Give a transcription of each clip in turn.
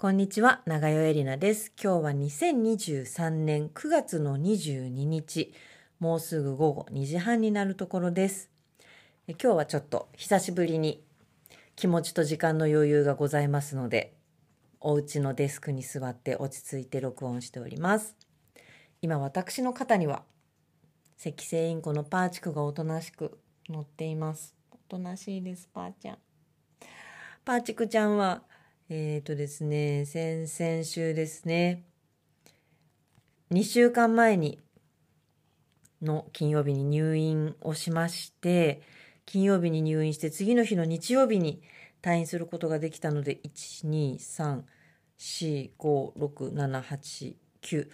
こんにちは、長代エリナです。今日は2023年9月の22日、もうすぐ午後2時半になるところです。今日はちょっと久しぶりに気持ちと時間の余裕がございますので、お家のデスクに座って落ち着いて録音しております。今私の肩には赤星インコのパーチクがおとなしく乗っています。おとなしいです、パーちゃん。パーチクちゃんは、えっ、ー、とですね、先々週ですね、2週間前に、の金曜日に入院をしまして、金曜日に入院して、次の日の日曜日に退院することができたので、1、2、3、4、5、6、7、8、9、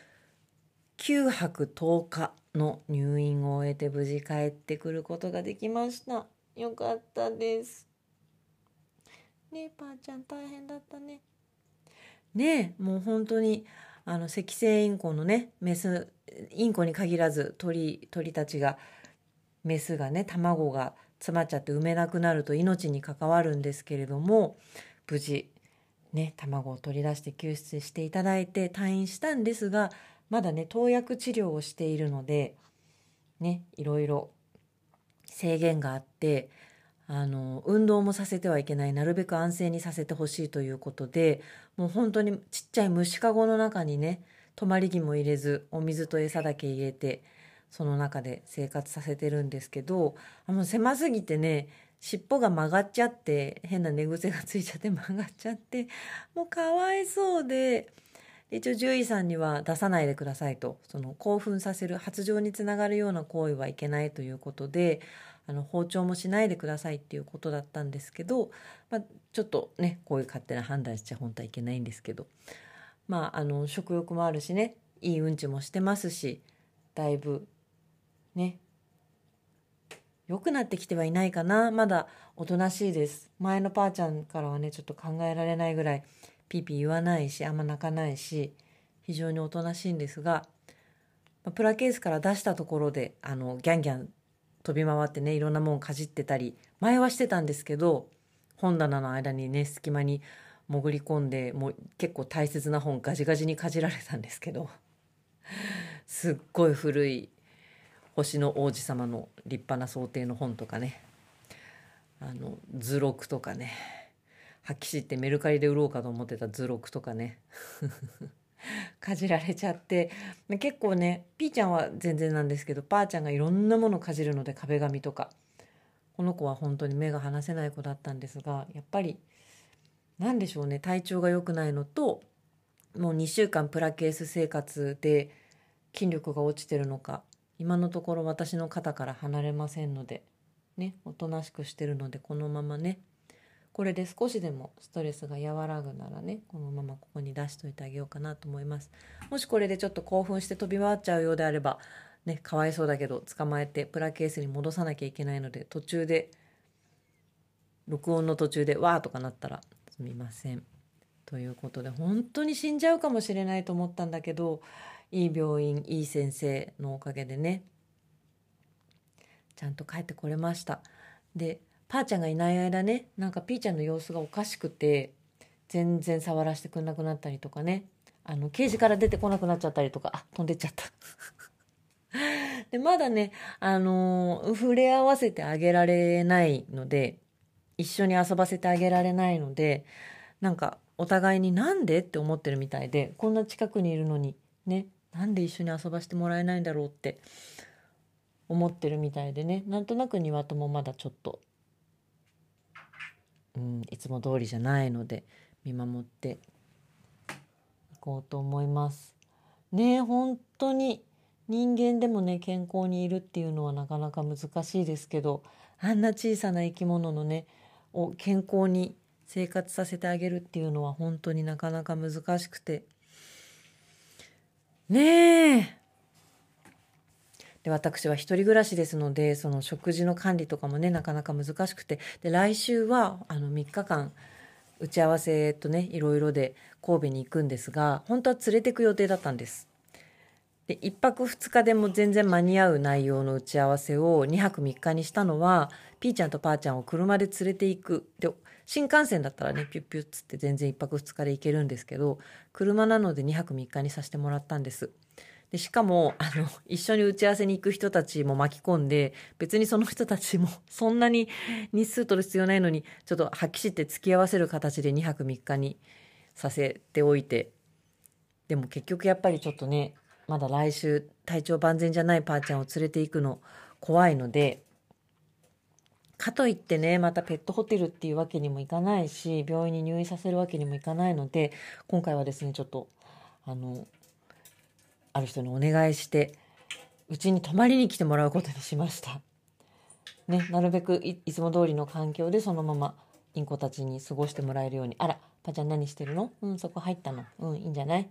9泊10日の入院を終えて無事帰ってくることができました。よかったです。ねえ、ぱーちゃん大変だったね。ねえ、もう本当に、あの、赤星インコのね、メス、インコに限らず鳥、鳥たちが、メスがね、卵が詰まっちゃって産めなくなると命に関わるんですけれども、無事、ね、卵を取り出して救出していただいて退院したんですが、まだね、投薬治療をしているので、ね、いろいろ制限があって、あの、運動もさせてはいけない、なるべく安静にさせてほしいということで、もう本当にちっちゃい虫かごの中にね、泊まり木も入れず、お水と餌だけ入れて、その中で生活させてるんですけど、あの狭すぎてね、尻尾が曲がっちゃって、変な寝癖がついちゃって曲がっちゃって、もうかわいそうで、一応獣医さんには出さないでくださいと、その興奮させる、発情につながるような行為はいけないということで、あの包丁もしないでくださいっていうことだったんですけど、まあ、ちょっとねこういう勝手な判断しちゃ本当はいけないんですけど。まああの食欲もあるしねいいうんちもしてますしだいぶね良くなってきてはいないかな。まだおとなしいです。前のぱーちゃんからはねちょっと考えられないぐらいピーピー言わないしあんま泣かないし非常におとなしいんですがプラケースから出したところであのギャンギャン飛び回ってねいろんなもんかじってたり前はしてたんですけど本棚の間にね隙間に潜り込んでもう結構大切な本ガジガジにかじられたんですけどすっごい古い星の王子様の立派な想定の本とかねあの図録とかね発揮してメルカリで売ろうかと思ってた図録とかね。かじられちゃって。結構ねピーちゃんは全然なんですけどパーちゃんがいろんなものかじるので壁紙とか。この子は本当に目が離せない子だったんですがやっぱり何でしょうね体調が良くないのともう2週間プラケース生活で筋力が落ちてるのか今のところ私の肩から離れませんのでねおとなしくしてるのでこのままねこれで少しでもストレスが和らぐならねこのままここに出しといてあげようかなと思います。もしこれでちょっと興奮して飛び回っちゃうようであればねかわいそうだけど捕まえてプラケースに戻さなきゃいけないので途中で録音の途中で「わー」とかなったらすみません。ということで本当に死んじゃうかもしれないと思ったんだけどいい病院いい先生のおかげでねちゃんと帰ってこれました。でパーちゃんがいない間ねなんかピーちゃんの様子がおかしくて全然触らせてくんなくなったりとかね。あのケージから出てこなくなっちゃったりとかあ飛んでっちゃった。でまだねあのー、触れ合わせてあげられないので一緒に遊ばせてあげられないのでなんかお互いになんでって思ってるみたいでこんな近くにいるのにねなんで一緒に遊ばせてもらえないんだろうって思ってるみたいでね。なんとなく庭ともまだちょっとうん、いつも通りじゃないので見守っていこうと思います。ね本当に人間でもね健康にいるっていうのはなかなか難しいですけどあんな小さな生き物のねを健康に生活させてあげるっていうのは本当になかなか難しくてねえで私は一人暮らしですのでその食事の管理とかもねなかなか難しくてで来週はあの3日間打ち合わせとねいろいろで神戸に行くんですが本当は連れてく予定だったんです。で1泊2日でも全然間に合う内容の打ち合わせを2泊3日にしたのはピーちゃんとパーちゃんを車で連れていくで新幹線だったらねピュッピュッつって全然1泊2日で行けるんですけど車なので2泊3日にさせてもらったんですでしかもあの 一緒に打ち合わせに行く人たちも巻き込んで別にその人たちも そんなに日数取る必要ないのにちょっと発揮して付き合わせる形で2泊3日にさせておいて。でも結局やっぱりちょっとねまだ来週体調万全じゃないパーちゃんを連れて行くの怖いのでかといってねまたペットホテルっていうわけにもいかないし病院に入院させるわけにもいかないので今回はですねちょっとあのある人にお願いしてうちに泊まりに来てもらうことにしました。ね、なるべくいつも通りの環境でそのままインコたちに過ごしてもらえるように。あら、パちゃん何してるの？うん、そこ入ったの？うん、いいんじゃない？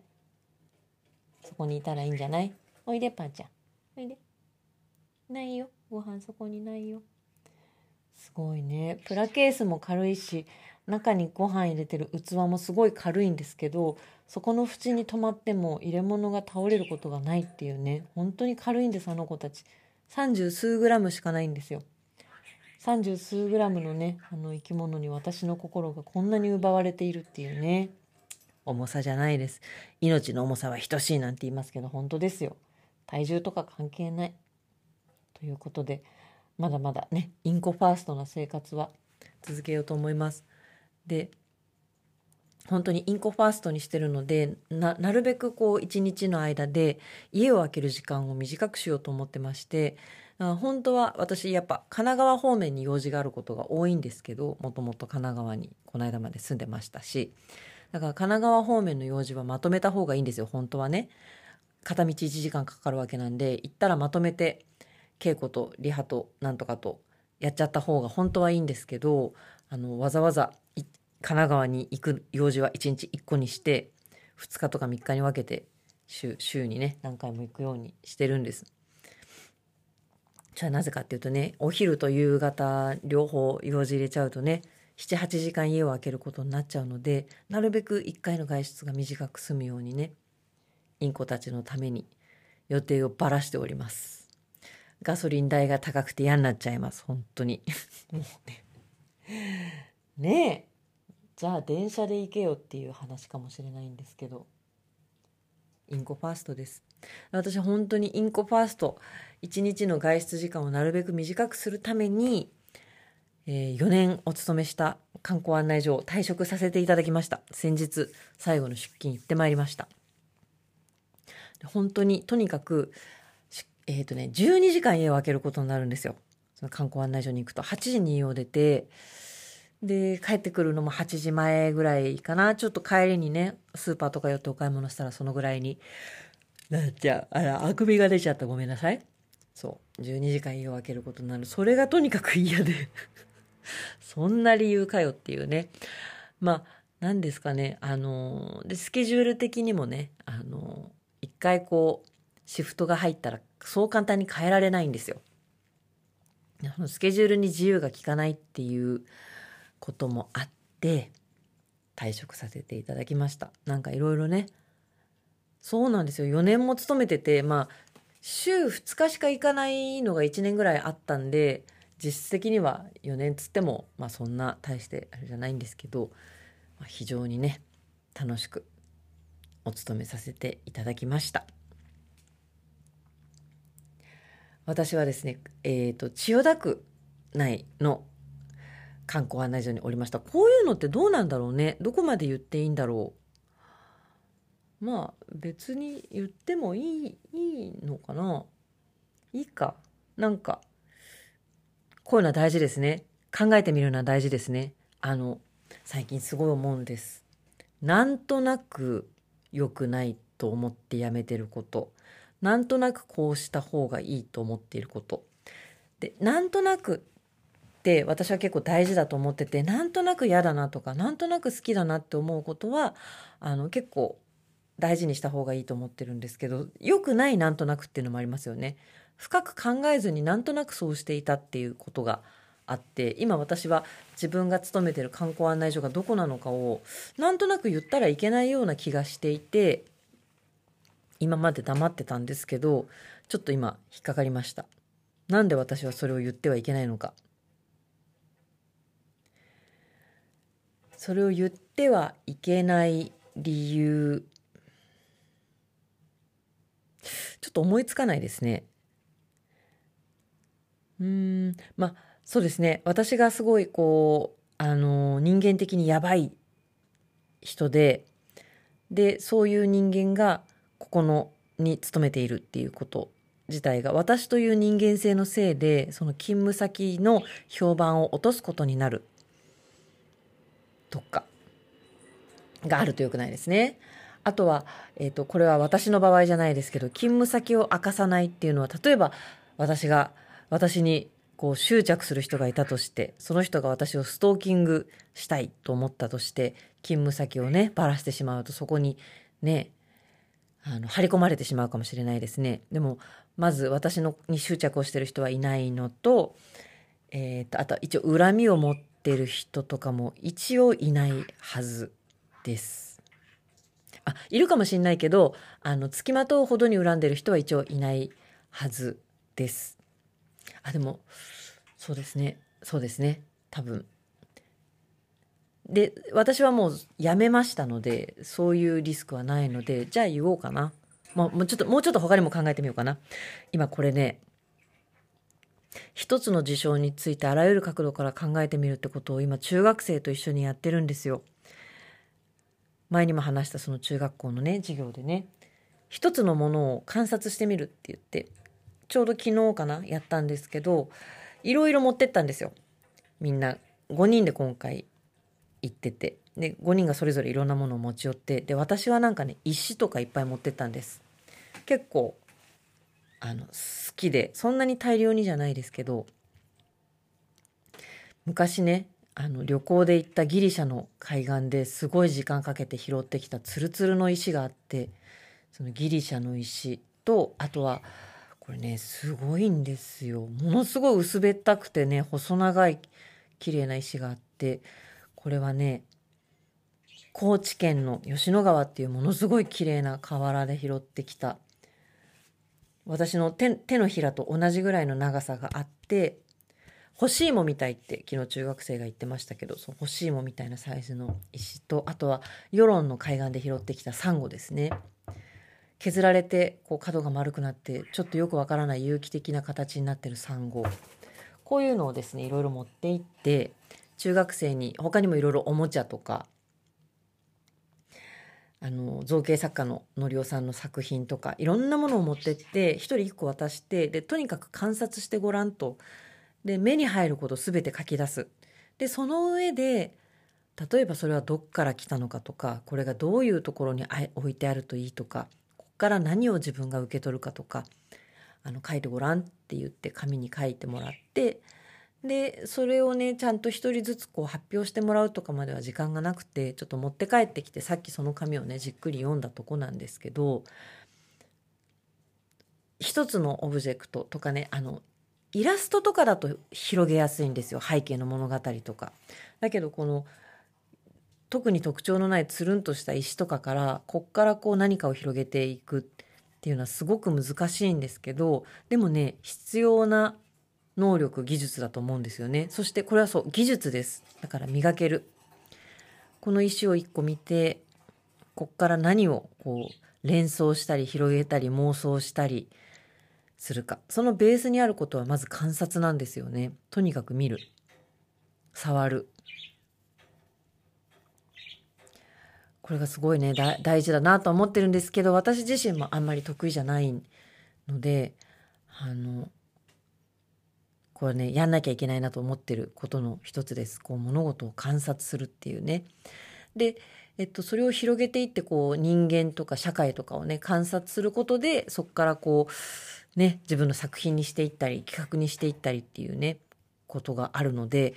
そこにいたらいいんじゃない？おいで、パちゃん。おいで。ないよ。ご飯そこにないよ。すごいね。プラケースも軽いし、中にご飯入れてる器もすごい軽いんですけどそこの縁に止まっても入れ物が倒れることがないっていうね。本当に軽いんですあの子たち。30数グラムしかないんですよ。30数グラムのねあの生き物に私の心がこんなに奪われているっていうね。重さじゃないです。命の重さは等しいなんて言いますけど本当ですよ。体重とか関係ない。ということでまだまだねインコファーストな生活は続けようと思います。で本当にインコファーストにしてるのでなるべくこう一日の間で家を空ける時間を短くしようと思ってまして本当は私やっぱ神奈川方面に用事があることが多いんですけどもともと神奈川にこの間まで住んでましたし。だから神奈川方面の用事はまとめた方がいいんですよ本当はね。片道1時間かかるわけなんで行ったらまとめて稽古とリハとなんとかとやっちゃった方が本当はいいんですけどあのわざわざ神奈川に行く用事は1日1個にして2日とか3日に分けて週週にね何回も行くようにしてるんです。じゃあなぜかっていうとねお昼と夕方両方用事入れちゃうとね78時間家を空けることになっちゃうのでなるべく1回の外出が短く済むようにねインコたちのために予定をばらしております。ガソリン代が高くて嫌になっちゃいます本当に もうね ねえじゃあ電車で行けよっていう話かもしれないんですけど。インコファーストです。私本当にインコファースト1日の外出時間をなるべく短くするために、えー、4年お勤めした観光案内所を退職させていただきました。先日最後の出勤行ってまいりました。本当にとにかくえっ、ー、とね12時間家を空けることになるんですよ。その観光案内所に行くと。8時に家を出てで、帰ってくるのも8時前ぐらいかな。ちょっと帰りにね、スーパーとか寄ってお買い物したらそのぐらいになっちゃう。あら、あくびが出ちゃった。ごめんなさい。そう。12時間家を空けることになる。それがとにかく嫌で そんな理由かよっていうね。まあ、何ですかね。あの、で、スケジュール的にもね、あの、一回こう、シフトが入ったら、そう簡単に変えられないんですよ。スケジュールに自由が利かないっていうこともあって退職させていただきました。なんかいろいろね。そうなんですよ。4年も勤めててまあ週2日しか行かないのが1年ぐらいあったんで実質的には4年つってもまあそんな大してあれじゃないんですけど、まあ、非常にね楽しくお勤めさせていただきました。私はですねえっ、ー、と千代田区内の観光案内所におりました。こういうのってどうなんだろうね。どこまで言っていいんだろう。まあ別に言ってもいい、いいのかないいか。なんか、こういうのは大事ですね。考えてみるのは大事ですね。あの、最近すごい思うんです。なんとなく良くないと思ってやめてること。なんとなくこうした方がいいと思っていること。で、なんとなくって私は結構大事だと思っててなんとなく嫌だなとかなんとなく好きだなって思うことはあの結構大事にした方がいいと思ってるんですけど良くないなんとなくっていうのもありますよね。深く考えずになんとなくそうしていたっていうことがあって今私は自分が勤めてる観光案内所がどこなのかをなんとなく言ったらいけないような気がしていて今まで黙ってたんですけどちょっと今引っかかりましたなんで私はそれを言ってはいけないのかそれを言ってはいけない理由。ちょっと思いつかないですね。うん。まあそうですね。私がすごいこうあの人間的にやばい人ででそういう人間がここのに勤めているっていうこと自体が私という人間性のせいでその勤務先の評判を落とすことになる。とかがあるとよくないですね。あとは、えーと、これは私の場合じゃないですけど勤務先を明かさないっていうのは例えば私が私にこう執着する人がいたとしてその人が私をストーキングしたいと思ったとして勤務先をねばらしてしまうとそこにねあの張り込まれてしまうかもしれないですね。でもまず私のに執着をしてる人はいないのと,、えーと、あと一応恨みを持ってる人とかも一応いないはずです。あいるかもしれないけどあの付きまとうほどに恨んでる人は一応いないはずです。あでもそうですねそうですね多分。で私はもうやめましたのでそういうリスクはないのでじゃあ言おうかな。もうちょっともうちょっと他にも考えてみようかな。今これね一つの事象についてあらゆる角度から考えてみるってことを今中学生と一緒にやってるんですよ。前にも話したその中学校のね授業でね一つのものを観察してみるって言ってちょうど昨日かなやったんですけどいろいろ持ってったんですよみんな5人で今回行っててで5人がそれぞれいろんなものを持ち寄ってで私はなんかね石とかいっぱい持ってったんです結構あの好きでそんなに大量にじゃないですけど昔ねあの旅行で行ったギリシャの海岸ですごい時間かけて拾ってきたツルツルの石があってそのギリシャの石とあとはこれねすごいんですよ。ものすごい薄べったくてね細長い綺麗な石があってこれはね高知県の吉野川っていうものすごい綺麗な河原で拾ってきた私の手のひらと同じぐらいの長さがあって干し芋みたいって昨日中学生が言ってましたけどその干し芋みたいなサイズの石とあとは世論の海岸で拾ってきたサンゴですね。削られてこう角が丸くなってちょっとよくわからない有機的な形になってるサンゴ。こういうのをですねいろいろ持って行って中学生に他にもいろいろおもちゃとかあの造形作家ののりおさんの作品とかいろんなものを持ってって一人一個渡してでとにかく観察してごらんと。で目に入ること全て書き出す。でその上で例えばそれはどっから来たのかとかこれがどういうところに置いてあるといいとかここから何を自分が受け取るかとかあの書いてごらんって言って紙に書いてもらってでそれをねちゃんと一人ずつこう発表してもらうとかまでは時間がなくてちょっと持って帰ってきてさっきその紙をねじっくり読んだとこなんですけど一つのオブジェクトとかねあのイラストとかだと広げやすいんですよ背景の物語とか。だけどこの特に特徴のないつるんとした石とかからこっからこう何かを広げていくっていうのはすごく難しいんですけどでもね必要な能力技術だと思うんですよね。そしてこれはそう技術です。だから磨ける。この石を1個見てこっから何をこう連想したり広げたり妄想したりするか。そのベースにあることはまず観察なんですよね。とにかく見る。触る。これがすごいね大事だなと思ってるんですけど私自身もあんまり得意じゃないのであのこれねやんなきゃいけないなと思ってることの一つですこう物事を観察するっていうねでえっと、それを広げていってこう人間とか社会とかをね観察することでそこからこうね、自分の作品にしていったり企画にしていったりっていうねことがあるので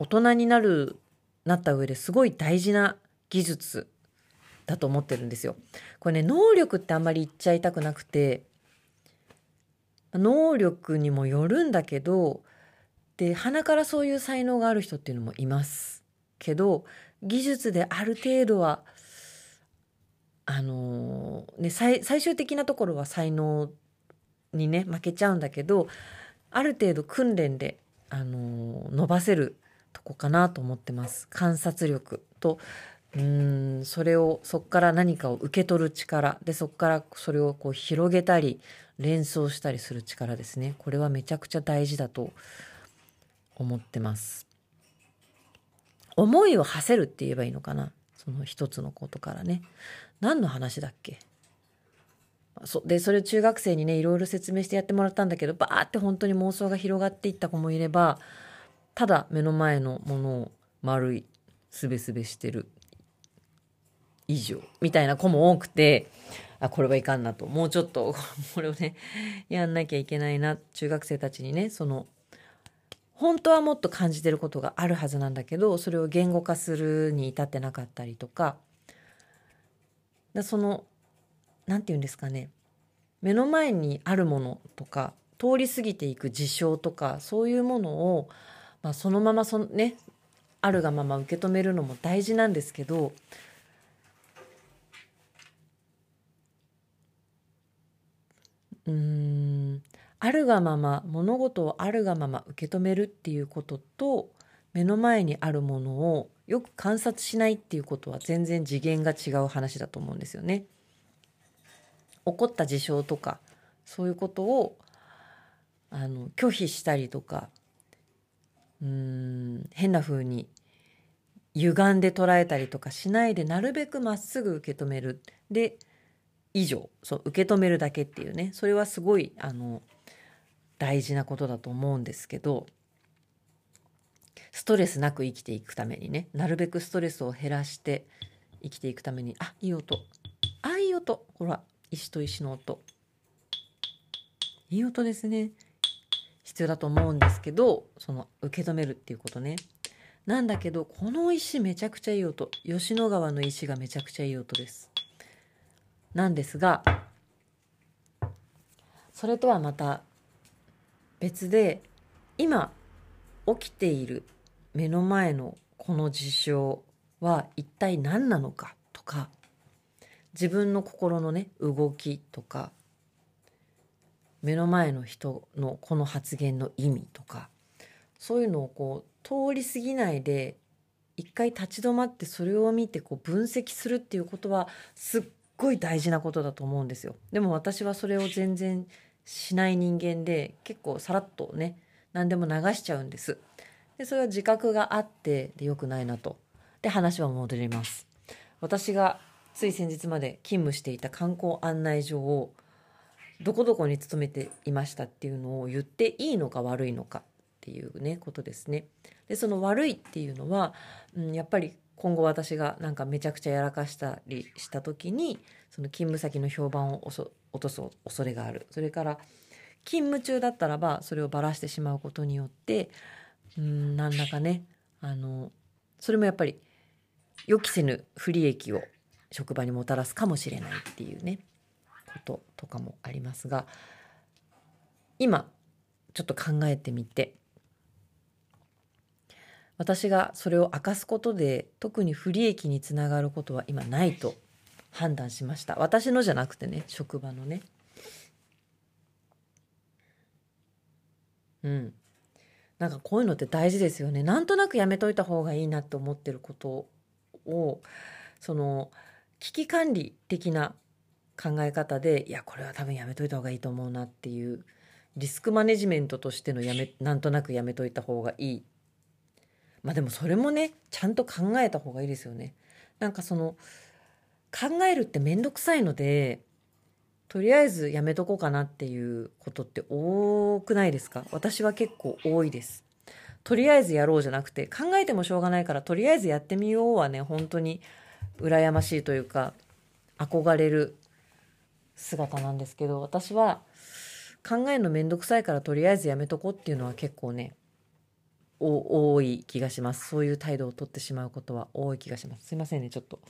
大人になるなった上ですごい大事な技術だと思ってるんですよ。これね能力ってあんまり言っちゃいたくなくて能力にもよるんだけどで鼻からそういう才能がある人っていうのもいます。けど技術である程度はあのー、ね最終的なところは才能にね負けちゃうんだけどある程度訓練で、あの伸ばせるとこかなと思ってます。観察力とうんそれをそこから何かを受け取る力。でそこからそれをこう広げたり連想したりする力ですね。これはめちゃくちゃ大事だと思ってます。思いを馳せるって言えばいいのかな？その一つのことからね。何の話だっけ？そでそれを中学生にねいろいろ説明してやってもらったんだけどバーって本当に妄想が広がっていった子もいればただ目の前のものを丸いすべすべしてる以上みたいな子も多くてあこれはいかんなと。もうちょっと これをねやんなきゃいけないな。中学生たちにねその本当はもっと感じてることがあるはずなんだけどそれを言語化するに至ってなかったりとか。だその何て言うんですかね。目の前にあるものとか通り過ぎていく事象とかそういうものを、まあ、そのままそのねあるがまま受け止めるのも大事なんですけどうーんあるがまま物事をあるがまま受け止めるっていうことと目の前にあるものをよく観察しないっていうことは全然次元が違う話だと思うんですよね。起こった事象とかそういうことをあの拒否したりとかうーん変な風に歪んで捉えたりとかしないでなるべくまっすぐ受け止めるで以上そう受け止めるだけっていうねそれはすごいあの大事なことだと思うんですけどストレスなく生きていくためにねなるべくストレスを減らして生きていくためにあいい音。あいい音。ほら石と石の音。いい音ですね。必要だと思うんですけどその受け止めるっていうことね。なんだけどこの石めちゃくちゃいい音。吉野川の石がめちゃくちゃいい音です。なんですがそれとはまた別で今起きている目の前のこの事象は一体何なのかとか自分の心のね動きとか目の前の人のこの発言の意味とかそういうのをこう通り過ぎないで一回立ち止まってそれを見てこう分析するっていうことはすっごい大事なことだと思うんですよ。でも私はそれを全然しない人間で結構さらっとね何でも流しちゃうんです。でそれは自覚があってでよくないなと。で話は戻ります。私がつい先日まで勤務していた観光案内所をどこどこに勤めていましたっていうのを言っていいのか悪いのかっていうねことですね。でその悪いっていうのは、うん、やっぱり今後私がなんかめちゃくちゃやらかしたりした時にその勤務先の評判を落とす恐れがある。それから勤務中だったらばそれをばらしてしまうことによってうん何らかねあのそれもやっぱり予期せぬ不利益を職場にもたらすかもしれないっていうねこととかもありますが今ちょっと考えてみて私がそれを明かすことで特に不利益につながることは今ないと判断しました。私のじゃなくてね職場のね。うん。なんかこういうのって大事ですよね。なんとなくやめといた方がいいなって思ってることをその危機管理的な考え方でいやこれは多分やめといた方がいいと思うなっていうリスクマネジメントとしてのやめなんとなくやめといた方がいいまあでもそれもねちゃんと考えた方がいいですよね。なんかその考えるって面倒くさいのでとりあえずやめとこうかなっていうことって多くないですか？私は結構多いです。とりあえずやろうじゃなくて考えてもしょうがないからとりあえずやってみようはね本当に羨ましいというか憧れる姿なんですけど私は考えるの面倒くさいからとりあえずやめとこうっていうのは結構ね多い気がします。そういう態度をとってしまうことは多い気がします。すいませんね。ちょっと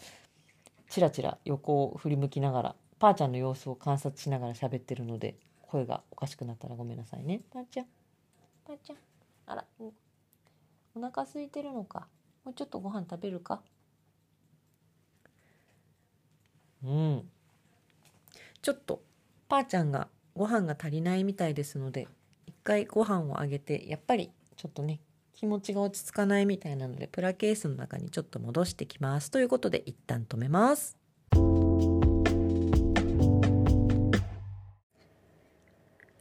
チラチラ横を振り向きながらパーちゃんの様子を観察しながら喋ってるので声がおかしくなったらごめんなさいね。パーちゃんパーちゃんあらお腹空いてるのか。もうちょっとご飯食べるか。うん。ちょっとパーちゃんがご飯が足りないみたいですので一回ご飯をあげてやっぱりちょっとね気持ちが落ち着かないみたいなのでプラケースの中にちょっと戻してきます。ということで一旦止めます。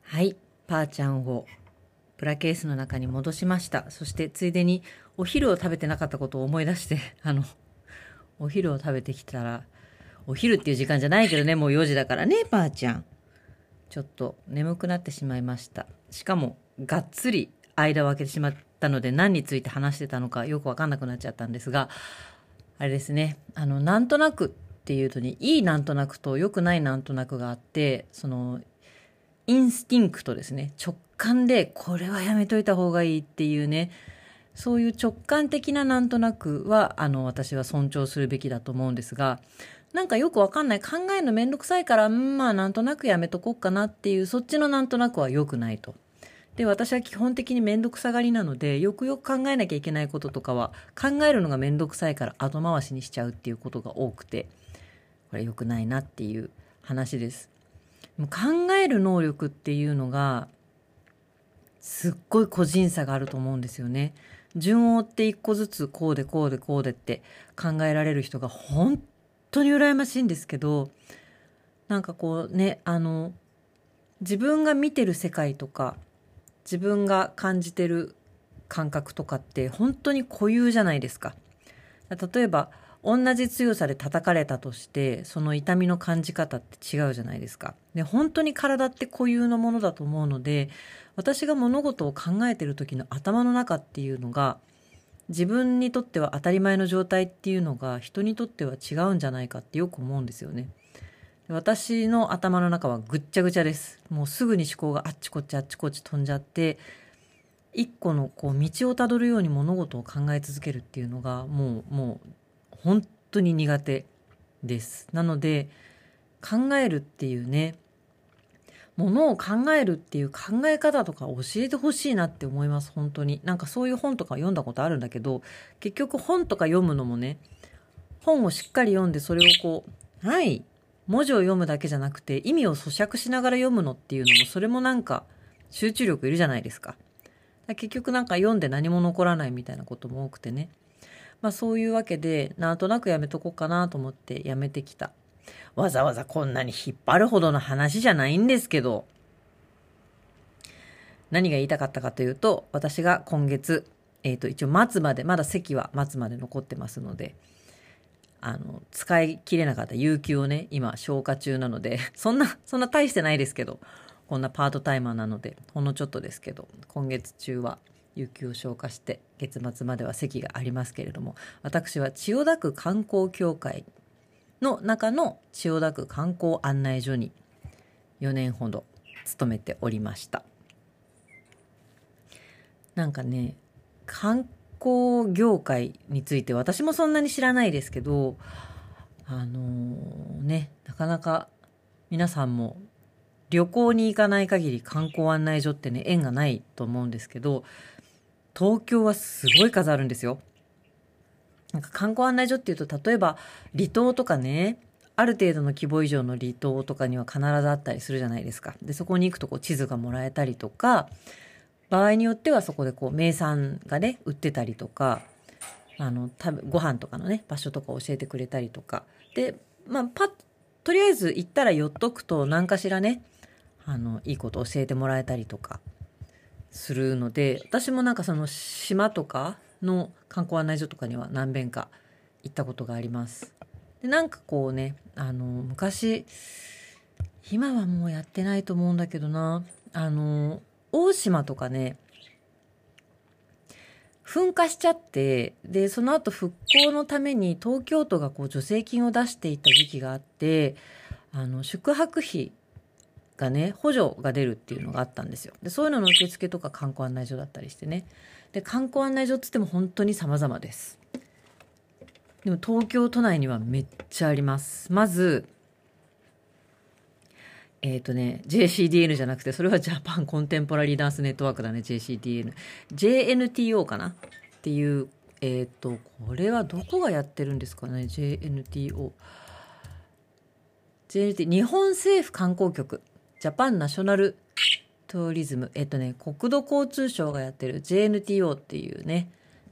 はい。パーちゃんをプラケースの中に戻しました。そしてついでにお昼を食べてなかったことを思い出して あのお昼を食べてきたらお昼っていう時間じゃないけどねもう4時だからねパーちゃん。ちょっと眠くなってしまいました。しかもがっつり間を空けてしまったので何について話してたのかよくわかんなくなっちゃったんですがあれですね。あのなんとなくっていうとにいいなんとなくと良くないなんとなくがあってそのインスティンクトですね。直感でこれはやめといた方がいいっていうね。そういう直感的ななんとなくはあの私は尊重するべきだと思うんですがなんかよくわかんない。考えるのめんどくさいからまあなんとなくやめとこうかなっていうそっちのなんとなくは良くないと。で私は基本的に面倒くさがりなのでよくよく考えなきゃいけないこととかは考えるのが面倒くさいから後回しにしちゃうっていうことが多くてこれ良くないなっていう話です。考える能力っていうのがすっごい個人差があると思うんですよね。順を追って一個ずつこうでこうでこうでって考えられる人が本当に羨ましいんですけどなんかこうねあの自分が見てる世界とか自分が感じてる感覚とかって本当に固有じゃないですか。例えば同じ強さで叩かれたとしてその痛みの感じ方って違うじゃないですか。で本当に体って固有のものだと思うので私が物事を考えてる時の頭の中っていうのが自分にとっては当たり前の状態っていうのが人にとっては違うんじゃないかってよく思うんですよね。私の頭の中はぐっちゃぐちゃです。もうすぐに思考があっちこっちあっちこっち飛んじゃって一個のこう道をたどるように物事を考え続けるっていうのがもうもう本当に苦手です。なので考えるっていうねものを考えるっていう考え方とか教えてほしいなって思います本当になんかそういう本とか読んだことあるんだけど結局本とか読むのもね本をしっかり読んでそれをこうはい文字を読むだけじゃなくて意味を咀嚼しながら読むのっていうのもそれもなんか集中力いるじゃないですか。結局なんか読んで何も残らないみたいなことも多くてね。まあそういうわけでなんとなくやめとこうかなと思ってやめてきた。わざわざこんなに引っ張るほどの話じゃないんですけど、何が言いたかったかというと、私が今月、えっ、ー、と、一応末まで、まだ席は末まで残ってますので、あの、使い切れなかった有給をね、今消化中なので、そんな、そんな大してないですけど、こんなパートタイマーなので、ほんのちょっとですけど、今月中は有給を消化して、月末までは席がありますけれども、私は千代田区観光協会の中の千代田区観光案内所に4年ほど勤めておりました。なんかね観光業界について私もそんなに知らないですけどあのー、ねなかなか皆さんも旅行に行かない限り観光案内所ってね縁がないと思うんですけど東京はすごい数あるんですよなんか観光案内所っていうと例えば離島とかねある程度の規模以上の離島とかには必ずあったりするじゃないですか。でそこに行くとこう地図がもらえたりとか場合によってはそこでこう名産がね売ってたりとかあの食べご飯とかのね場所とか教えてくれたりとかでまあパッとりあえず行ったら寄っとくと何かしらねあのいいこと教えてもらえたりとかするので私もなんかその島とかの観光案内所とかには何遍か行ったことがあります。でなんかこうねあの昔今はもうやってないと思うんだけどなあの大島とかね噴火しちゃってでその後復興のために東京都がこう助成金を出していた時期があってあの宿泊費がね補助が出るっていうのがあったんですよ。でそういうのの受付とか観光案内所だったりしてね。で観光案内所っつっても本当に様々です。でも東京都内にはめっちゃあります。まずえっ、ー、とね JCDN じゃなくてそれはジャパンコンテンポラリーダンスネットワークだね JCDN JNTO かな？っていうえっ、ー、とこれはどこがやってるんですかね JNTO JNT 日本政府観光局。ジャパンナショナルトーリズム。えっとね、国土交通省がやってる JNTO っていうね、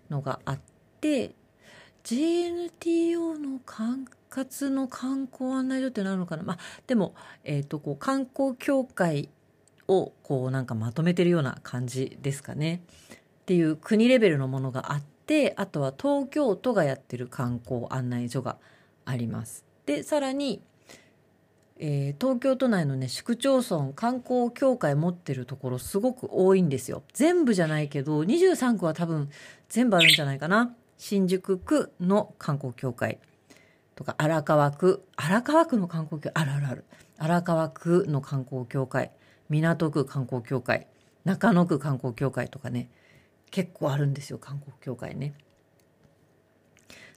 のがあって、JNTO の管轄の観光案内所ってなるのかな？まあ、でも、えっ、と、こう、観光協会を、こう、なんかまとめてるような感じですかね。っていう国レベルのものがあって、あとは東京都がやってる観光案内所があります。で、さらに、えー、東京都内のね、市区町村観光協会持ってるところすごく多いんですよ。全部じゃないけど、23区は多分全部あるんじゃないかな。新宿区の観光協会とか、荒川区、荒川区の観光協会、あるあるある。荒川区の観光協会、港区観光協会、中野区観光協会とかね、結構あるんですよ、観光協会ね。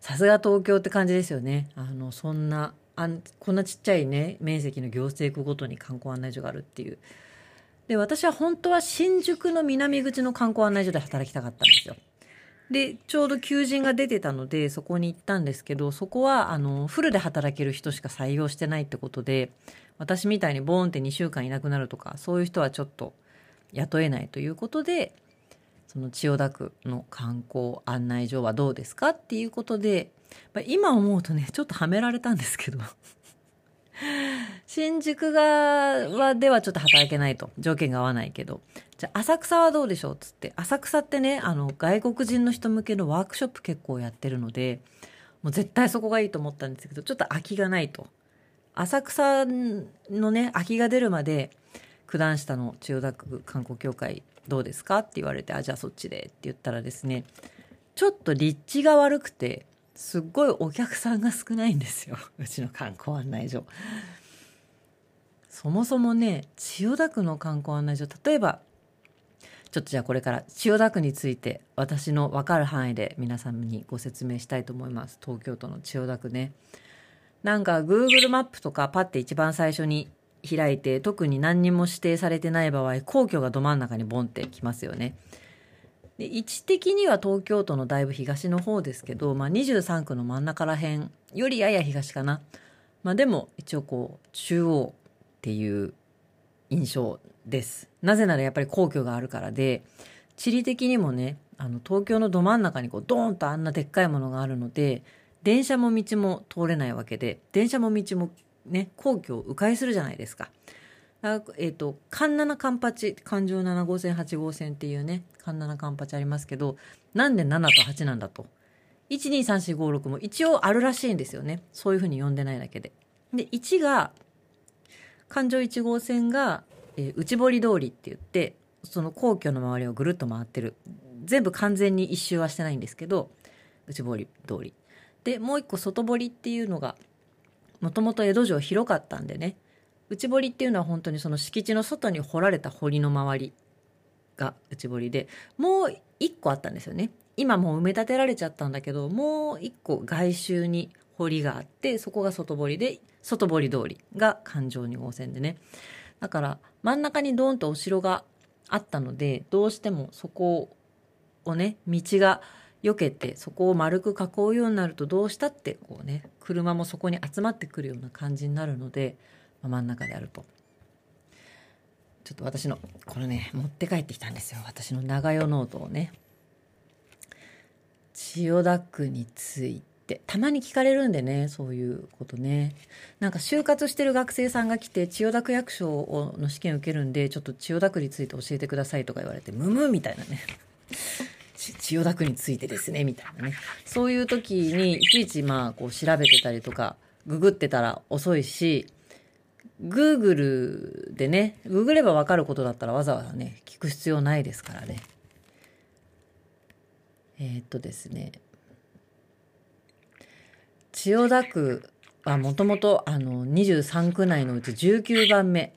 さすが東京って感じですよね。あの、そんなあんこんなちっちゃいね面積の行政区ごとに観光案内所があるっていうで私は本当は新宿の南口の観光案内所で働きたかったんですよでちょうど求人が出てたのでそこに行ったんですけどそこはあのフルで働ける人しか採用してないってことで私みたいにボーンって2週間いなくなるとかそういう人はちょっと雇えないということでその千代田区の観光案内所はどうですかっていうことで今思うとね、ちょっとはめられたんですけど。新宿側ではちょっと働けないと。条件が合わないけど。じゃあ、浅草はどうでしょうつって。浅草ってね、あの、外国人の人向けのワークショップ結構やってるので、もう絶対そこがいいと思ったんですけど、ちょっと空きがないと。浅草のね、空きが出るまで、九段下の千代田区観光協会どうですかって言われて、あ、じゃあそっちでって言ったらですね、ちょっと立地が悪くて、すっごいお客さんが少ないんですよ。うちの観光案内所。そもそもね千代田区の観光案内所例えばちょっとじゃあこれから千代田区について私の分かる範囲で皆さんにご説明したいと思います。東京都の千代田区ね。なんか Google マップとかパッて一番最初に開いて特に何にも指定されてない場合皇居がど真ん中にボンってきますよね。で位置的には東京都のだいぶ東の方ですけど、まあ、23区の真ん中ら辺よりやや東かな、まあ、でも一応こう中央っていう印象ですなぜならやっぱり皇居があるからで地理的にもねあの東京のど真ん中にこうドーンとあんなでっかいものがあるので電車も道も通れないわけで電車も道もね皇居を迂回するじゃないですか。えっ、ー、と、環七環八、環状7号線、8号線っていうね、環七環八ありますけど、なんで7と8なんだと。123456も一応あるらしいんですよね。そういうふうに呼んでないだけで。で、1が、環状1号線が、えー、内堀通りって言って、その皇居の周りをぐるっと回ってる。全部完全に一周はしてないんですけど、内堀通り。で、もう一個外堀っていうのが、もともと江戸城広かったんでね、内堀っていうのは本当にその敷地の外に掘られた堀の周りが内堀でもう一個あったんですよね。今もう埋め立てられちゃったんだけどもう一個外周に堀があってそこが外堀で外堀通りが環状2号線でね。だから真ん中にドーンとお城があったのでどうしてもそこをね道が避けてそこを丸く囲うようになるとどうしたってこうね車もそこに集まってくるような感じになるので真ん中であると。ちょっと私のこれね持って帰ってきたんですよ。私の長与ノートをね。千代田区について。たまに聞かれるんでねそういうことね。なんか就活してる学生さんが来て千代田区役所の試験受けるんでちょっと千代田区について教えてくださいとか言われてムムみたいなね。千代田区についてですねみたいなね。そういう時にいちいちまあこう調べてたりとかググってたら遅いし Google でね、ググればわかることだったらわざわざね、聞く必要ないですからね。えー、っとですね、千代田区はもともとあの23区内のうち19番目。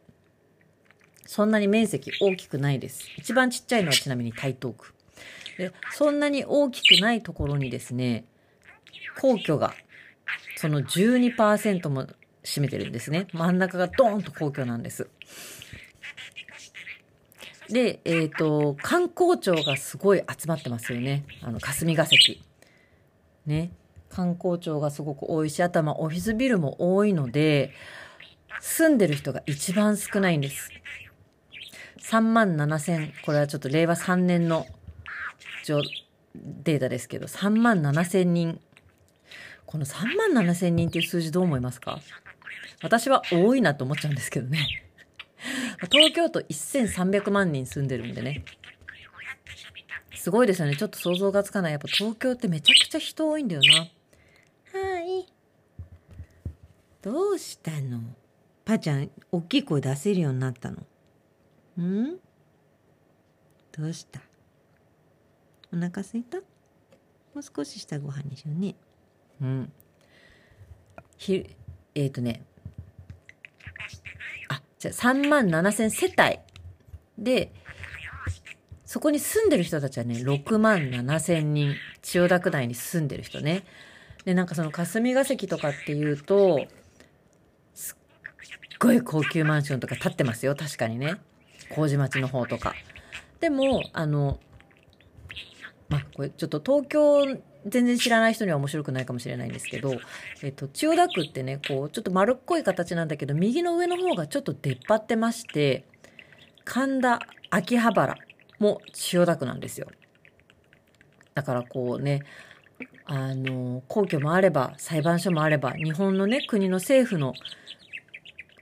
そんなに面積大きくないです。一番ちっちゃいのはちなみに台東区。で、そんなに大きくないところにですね、皇居がその12%も占めてるんですね。真ん中がドーンと皇居なんです。で、えっ、ー、と、観光庁がすごい集まってますよね。あの、霞が関。ね。観光庁がすごく多いし、あとはオフィスビルも多いので、住んでる人が一番少ないんです。3万7000、これはちょっと令和3年のデータですけど、3万7000人。この3万7000人っていう数字どう思いますか？私は多いなと思っちゃうんですけどね。東京都1300万人住んでるんでね。すごいですよね。ちょっと想像がつかない。やっぱ東京ってめちゃくちゃ人多いんだよな。はい。どうしたの？パちゃん、大きい声出せるようになったの？ん？どうした？お腹すいた？もう少ししたご飯にしようね。うん。ひ、えっ、ー、とね。あ、じゃあ3万7千世帯で、そこに住んでる人たちはね、6万7千人、千代田区内に住んでる人ね。で、なんかその霞が関とかっていうと、すっごい高級マンションとか建ってますよ、確かにね。麹町の方とか。でも、あの、まあ、これちょっと東京全然知らない人には面白くないかもしれないんですけど、えっと、千代田区ってね、こう、ちょっと丸っこい形なんだけど、右の上の方がちょっと出っ張ってまして、神田、秋葉原も千代田区なんですよ。だからこうね、あの、皇居もあれば、裁判所もあれば、日本のね、国の政府の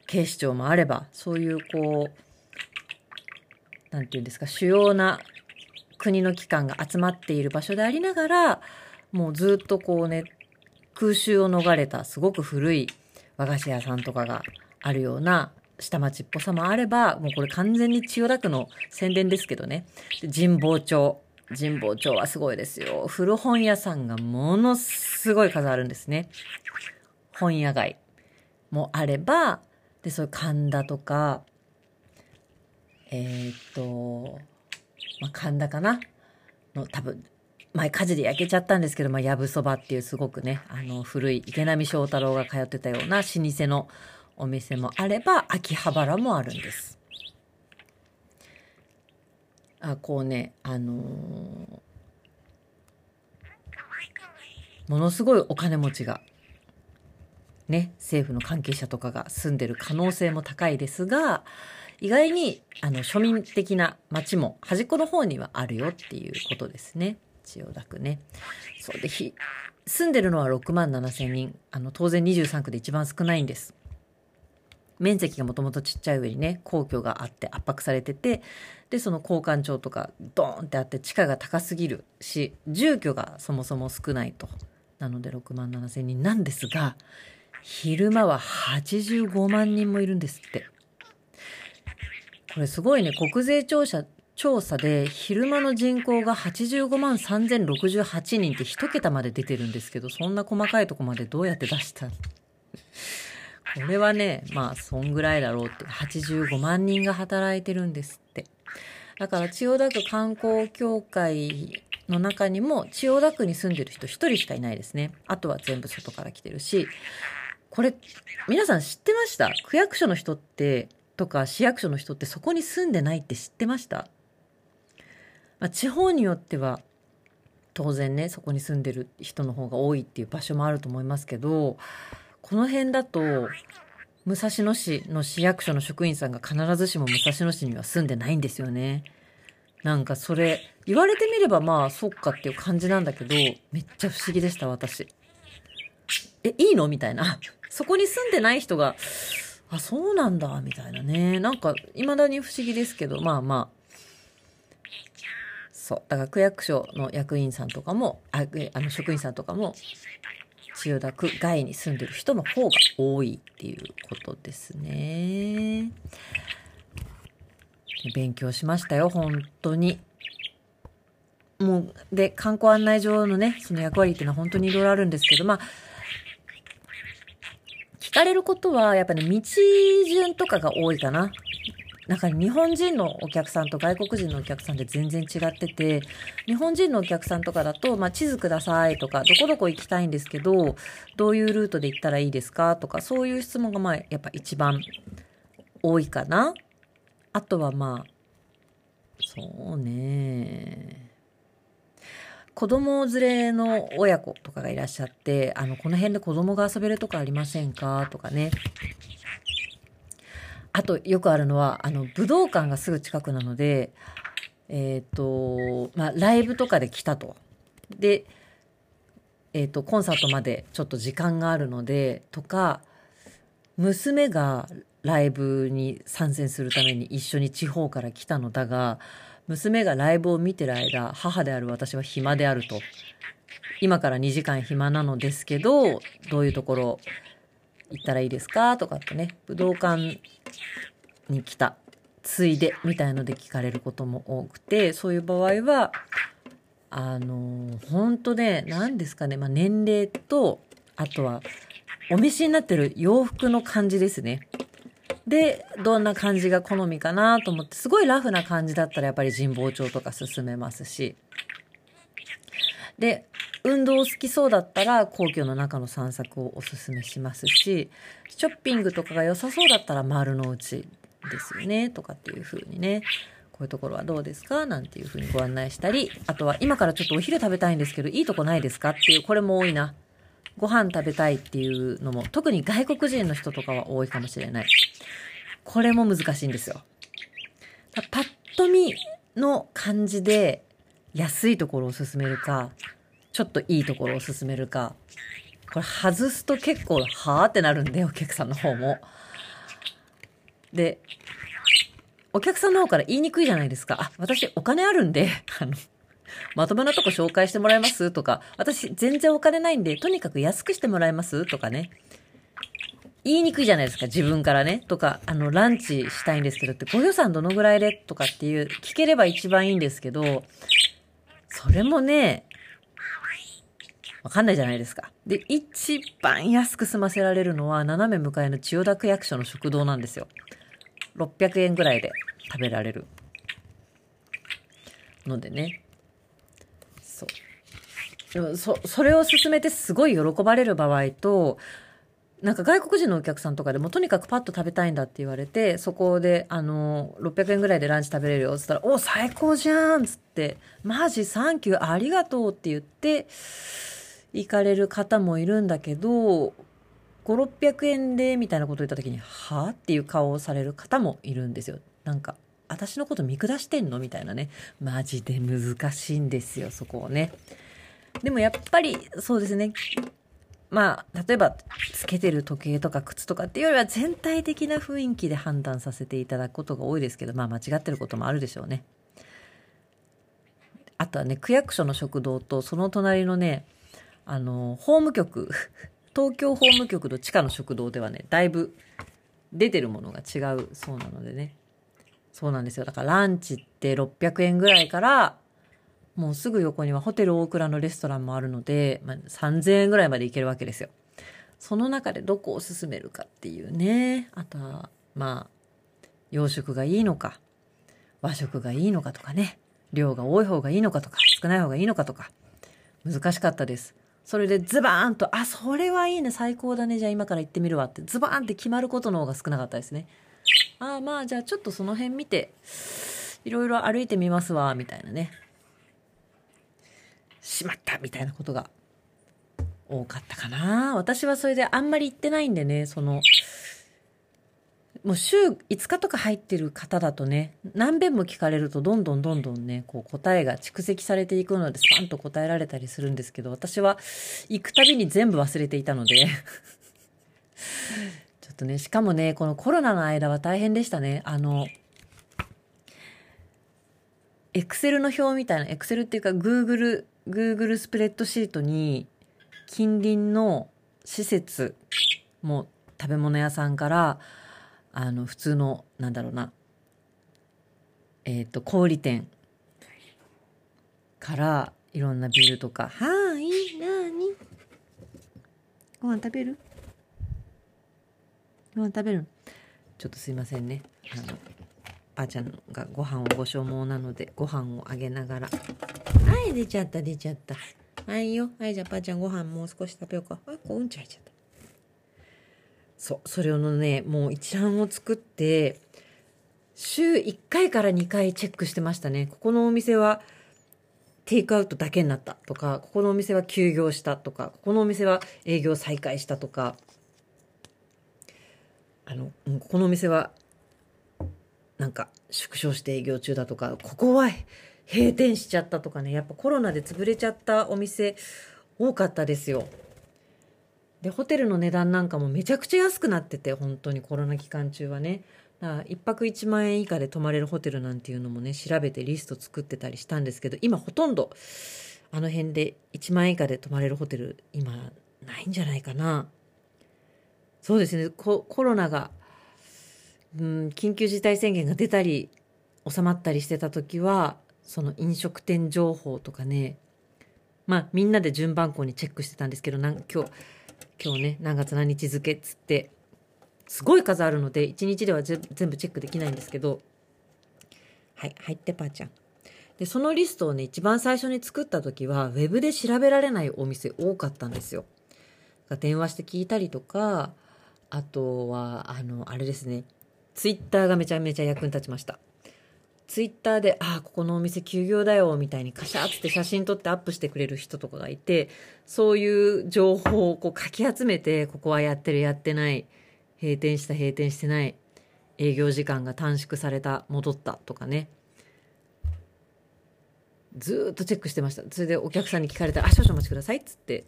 警視庁もあれば、そういうこう、なんていうんですか、主要な国の機関が集まっている場所でありながら、もうずっとこうね、空襲を逃れたすごく古い和菓子屋さんとかがあるような下町っぽさもあれば、もうこれ完全に千代田区の宣伝ですけどね。神保町。神保町はすごいですよ。古本屋さんがものすごい数あるんですね。本屋街もあれば、で、そういう神田とか、えー、っと、まあ、神田かな？の多分、前火事で焼けちゃったんですけど、まあ、やぶそばっていうすごくね、あの、古い池波正太郎が通ってたような老舗のお店もあれば、秋葉原もあるんです。あ、こうね、あのー、ものすごいお金持ちが、ね、政府の関係者とかが住んでる可能性も高いですが、意外にあの庶民的な街も端っこの方にはあるよっていうことですね。千代田区ね。そうで、ひ、住んでるのは6万7千人。あの、当然23区で一番少ないんです。面積がもともとちっちゃい上にね、皇居があって圧迫されてて、で、その交換庁とかドーンってあって地価が高すぎるし、住居がそもそも少ないと。なので6万7千人なんですが、昼間は85万人もいるんですって。これすごいね、国税調査、調査で昼間の人口が85万3068人って一桁まで出てるんですけど、そんな細かいとこまでどうやって出した？これはね、まあ、そんぐらいだろうって、85万人が働いてるんですって。だから千代田区観光協会の中にも千代田区に住んでる人一人しかいないですね。あとは全部外から来てるし、これ、皆さん知ってました？区役所の人ってとか市役所の人ってそこに住んでないって知ってました、まあ、地方によっては当然ねそこに住んでる人の方が多いっていう場所もあると思いますけどこの辺だと武蔵野市の市役所の職員さんが必ずしも武蔵野市には住んでないんですよね。なんかそれ言われてみればまあそっかっていう感じなんだけどめっちゃ不思議でした私。えいいの？みたいな。そこに住んでない人があ、そうなんだ、みたいなね。なんか、未だに不思議ですけど、まあまあ。そう。だから区役所の役員さんとかも、ああの職員さんとかも、千代田区外に住んでる人の方が多いっていうことですね。勉強しましたよ、本当に。もう、で、観光案内所のね、その役割っていうのは本当にいろいろあるんですけど、まあ、聞かれることは、やっぱ、ね、道順とかが多いかな。なんか日本人のお客さんと外国人のお客さんって全然違ってて、日本人のお客さんとかだと、まあ、地図くださいとか、どこどこ行きたいんですけど、どういうルートで行ったらいいですか？とか、そういう質問がまあ、やっぱ一番多いかな。あとはまあ、そうね。子供連れの親子とかがいらっしゃって、あの、この辺で子供が遊べるとかありませんか？とかね。あとよくあるのは、あの、武道館がすぐ近くなので、えっ、と、まあ、ライブとかで来たと。で、えっ、と、コンサートまでちょっと時間があるので、とか、娘がライブに参戦するために一緒に地方から来たのだが、娘がライブを見てる間、母である私は暇であると。今から2時間暇なのですけど、どういうところ行ったらいいですか？とかってね、武道館に来た、ついでみたいので聞かれることも多くて、そういう場合は、あの、本当ね、何ですかね、まあ、年齢と、あとは、お召しになってる洋服の感じですね。で、どんな感じが好みかなと思って、すごいラフな感じだったらやっぱり神保町とか勧めますし。で、運動好きそうだったら皇居の中の散策をおすすめしますし、ショッピングとかが良さそうだったら丸の内ですよね、とかっていう風にね。こういうところはどうですか？なんていう風にご案内したり、あとは今からちょっとお昼食べたいんですけど、いいとこないですか？っていう、これも多いな。ご飯食べたいっていうのも、特に外国人の人とかは多いかもしれない。これも難しいんですよ。パッと見の感じで安いところを勧めるか、ちょっといいところを勧めるか、これ外すと結構はーってなるんで、お客さんの方も。で、お客さんの方から言いにくいじゃないですか。あ、私お金あるんで、あの、まともなとこ紹介してもらえますとか、私全然お金ないんで、とにかく安くしてもらえますとかね。言いにくいじゃないですか、自分からね。とか、あの、ランチしたいんですけどって、ご予算どのぐらいでとかっていう、聞ければ一番いいんですけど、それもね、わかんないじゃないですか。で、一番安く済ませられるのは、斜め向かいの千代田区役所の食堂なんですよ。600円ぐらいで食べられる。のでね。そう。でもそ、それを勧めてすごい喜ばれる場合と、なんか外国人のお客さんとかでもとにかくパッと食べたいんだって言われて、そこで、あの、600円ぐらいでランチ食べれるよって言ったら、お、最高じゃんっつって、マジサンキューありがとうって言って、行かれる方もいるんだけど、5、600円でみたいなことを言った時に、はあ？っていう顔をされる方もいるんですよ。なんか、私のこと見下してんの？みたいなね。マジで難しいんですよ、そこをね。でもやっぱり、そうですね。まあ、例えば、つけてる時計とか靴とかっていうよりは全体的な雰囲気で判断させていただくことが多いですけど、まあ間違ってることもあるでしょうね。あとはね、区役所の食堂とその隣のね、あの、法務局、東京法務局の地下の食堂ではね、だいぶ出てるものが違うそうなのでね。そうなんですよ。だからランチって600円ぐらいからもうすぐ横にはホテル大倉のレストランもあるので、まあ、3000円ぐらいまで行けるわけですよ。その中でどこを勧めるかっていうね。あとは、まあ、洋食がいいのか、和食がいいのかとかね。量が多い方がいいのかとか、少ない方がいいのかとか。難しかったです。それでズバーンと、あ、それはいいね、最高だね、じゃあ今から行ってみるわって、ズバーンって決まることの方が少なかったですね。ああ、まあ、じゃあちょっとその辺見て、いろいろ歩いてみますわ、みたいなね。しまったみたいなことが多かったかな。私はそれであんまり行ってないんでね、その、もう週5日とか入ってる方だとね、何遍も聞かれるとどんどんどんどんね、こう答えが蓄積されていくのでスパンと答えられたりするんですけど、私は行くたびに全部忘れていたので ちょっとね、しかもね、このコロナの間は大変でしたね。あの、エクセルの表みたいな、エクセルっていうか Google Google スプレッドシートに近隣の施設も食べ物屋さんからあの普通のなんだろうなえっ、ー、と小売店からいろんなビルとか「はいなに？ご飯食べる？ご飯食べる？ちょっとすいませんね。あのあちゃんがご飯をご所望なのでご飯をあげながら。はい出ちゃった出ちゃった。はいよ。はいじゃあばあちゃんご飯もう少し食べようか。あこううんち入っちゃった。そうそれをねもう一覧を作って週1回から2回チェックしてましたね。ここのお店はテイクアウトだけになったとかここのお店は休業したとかここのお店は営業再開したとか。あのここのお店はなんか縮小して営業中だとかここは閉店しちゃったとかね。やっぱコロナで潰れちゃったお店多かったですよ。でホテルの値段なんかもめちゃくちゃ安くなってて本当にコロナ期間中はね。だから1泊1万円以下で泊まれるホテルなんていうのもね調べてリスト作ってたりしたんですけど今ほとんどあの辺で1万円以下で泊まれるホテル今ないんじゃないかな。そうですね。コロナが、うん、緊急事態宣言が出たり収まったりしてた時はその飲食店情報とかねまあみんなで順番校にチェックしてたんですけどなん今日今日ね何月何日付っつってすごい数あるので1日では全部チェックできないんですけどはい入ってぱーちゃん。でそのリストをね一番最初に作った時はウェブで調べられないお店多かったんですよ。電話して聞いたりとかあとはあのあれですね。ツイッターがめちゃめちゃ役に立ちましたツイッターで、ああ、ここのお店休業だよ、みたいにカシャーって写真撮ってアップしてくれる人とかがいて、そういう情報をこうかき集めて、ここはやってる、やってない、閉店した、閉店してない、営業時間が短縮された、戻ったとかね。ずっとチェックしてました。それでお客さんに聞かれたら、あ、少々お待ちください、っつって、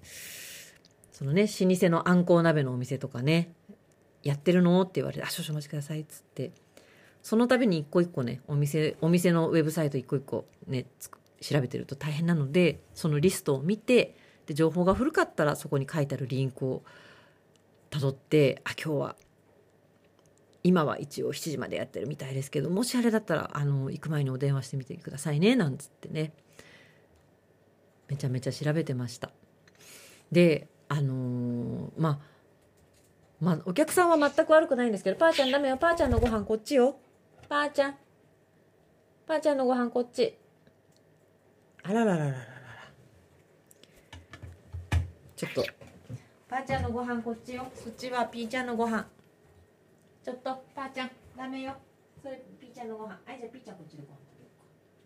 そのね、老舗のあんこう鍋のお店とかね、やってるの？って言われて、あ、少々お待ちください、っつって、その度に一個一個ねお店お店のウェブサイト一個一個ね調べてると大変なのでそのリストを見てで情報が古かったらそこに書いてあるリンクをたどってあ今日は今は一応7時までやってるみたいですけどもしあれだったらあの行く前にお電話してみてくださいねなんつってね。めちゃめちゃ調べてました。であのー、まあまあお客さんは全く悪くないんですけど「パーちゃんダメよパーちゃんのご飯こっちよ」ばあちゃん。ばあちゃんのご飯こっち。あらららららら。ちょっと。ばあちゃんのご飯こっちよ。そっちはピーちゃんのご飯。ちょっと、ばあちゃん、ダメよ。それ、ピーちゃんのご飯。はい、じゃあピーちゃんこっちでご飯食べよ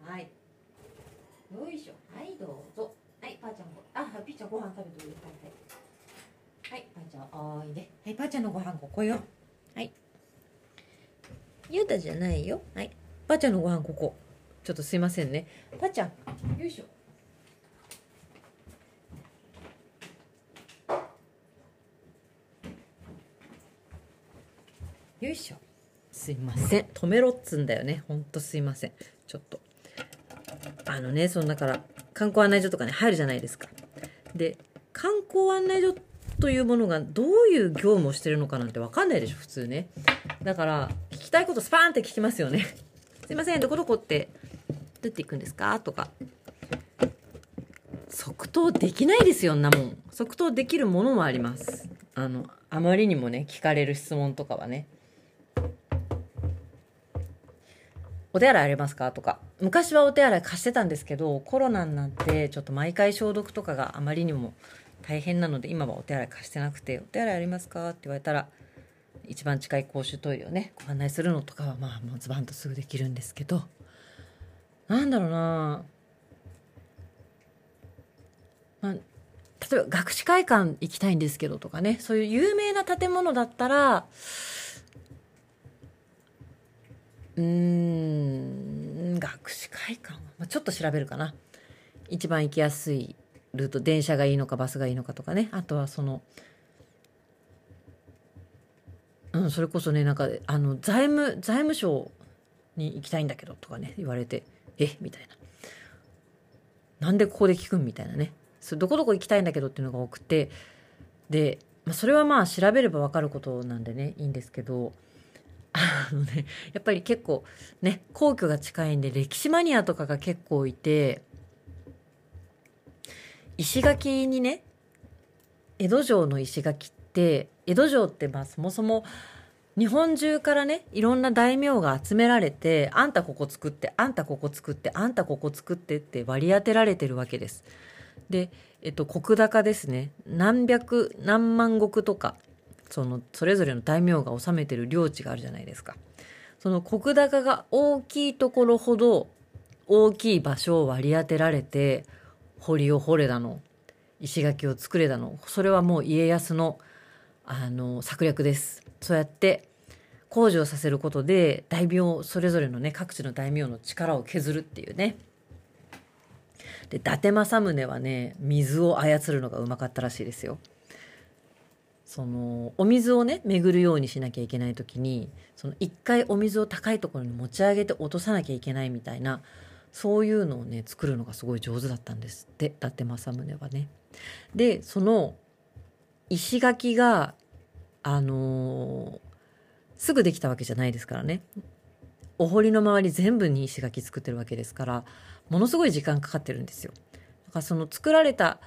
うか。はい。よいしょ。はい、どうぞ。はい、ばあちゃんご、あ、ピーちゃんご飯食べてください。はい、ばあちゃん、おいで。はい、ばあちゃんのご飯ここよ。はい。ゆうたじゃないよ。はい。ばあちゃんのご飯ここ。ちょっとすいませんね。ばあちゃん、よいしょ。よいしょ。すいません。止めろっつんだよね。ほんとすいません。ちょっと。あのね、そのだから、観光案内所とかね、入るじゃないですか。で、観光案内所というものがどういう業務をしてるのかなんて分かんないでしょ、普通ね。だから、聞きたいことスパーンって聞きますよね。すいません、どこどこってどうやって行くんですか？とか。即答できないですよ、んなもん。即答できるものもあります。あの、あまりにもね、聞かれる質問とかはね。お手洗いありますか？とか。昔はお手洗い貸してたんですけど、コロナになってちょっと毎回消毒とかがあまりにも大変なので、今はお手洗い貸してなくて、お手洗いありますか？って言われたら、一番近い公衆トイレをねご案内するのとかはまあもうズバンとすぐできるんですけどなんだろうな。まあ例えば学士会館行きたいんですけどとかねそういう有名な建物だったらうん学士会館、まあ、ちょっと調べるかな。一番行きやすいルート電車がいいのかバスがいいのかとかね。あとはそのうん、それこそねなんかあの財務財務省に行きたいんだけどとかね言われてえ？みたいな。なんでここで聞くんみたいなね。それどこどこ行きたいんだけどっていうのが多くて。で、まあ、それはまあ調べれば分かることなんでねいいんですけど。あのねやっぱり結構ね皇居が近いんで歴史マニアとかが結構いて。石垣にね江戸城の石垣って江戸城ってまあそもそも日本中からねいろんな大名が集められてあんたここ作ってあんたここ作ってあんたここ作ってって割り当てられてるわけです。で、えっと、石高ですね何百何万石とかそのそれぞれの大名が治めてる領地があるじゃないですか。その石高が大きいところほど大きい場所を割り当てられて堀を掘れだの石垣を作れだのそれはもう家康のあの策略ですそうやって工事をさせることで大名それぞれのね各地の大名の力を削るっていうねで伊達政宗はね水を操るのがうまかったらしいですよ。そのお水をね巡るようにしなきゃいけない時にその一回お水を高いところに持ち上げて落とさなきゃいけないみたいなそういうのをね作るのがすごい上手だったんですって伊達政宗はね。でその石垣があのー、すぐできたわけじゃないですからねお堀の周り全部に石垣作ってるわけですからものすごい時間かかってるんですよ。だからその作られた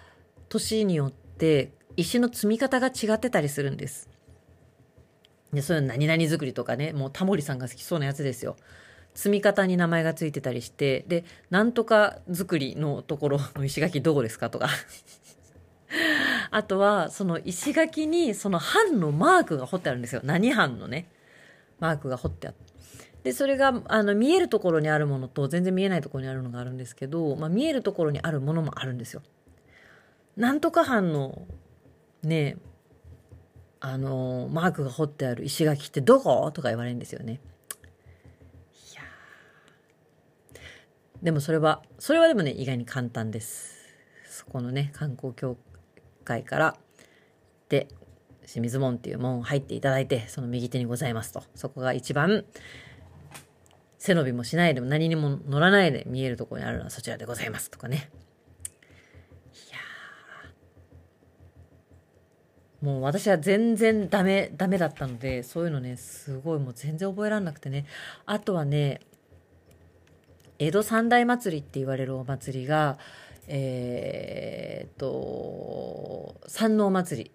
年によって石の積み方が違ってたりするんです。でそういう何々作りとかねもうタモリさんが好きそうなやつですよ。積み方に名前がついてたりしてでなんとか作りのところの石垣どこですかとか あとはその石垣にその藩のマークが彫ってあるんですよ何藩のねマークが彫ってあってでそれがあの見えるところにあるものと全然見えないところにあるのがあるんですけど、まあ、見えるところにあるものもあるんですよ。なんとか藩のねあのマークが彫ってある石垣ってどことか言われるんですよね。いやでもそれはそれはでもね意外に簡単です。そこのね観光協会からで清水門っていう門入っていただいてその右手にございますとそこが一番背伸びもしないでも何にも乗らないで見えるところにあるのはそちらでございますとかね。いやもう私は全然ダメ、ダメだったので、そういうのね、すごいもう全然覚えられなくてね。あとはね、江戸三大祭りって言われるお祭りが、えー、っと、山王祭り。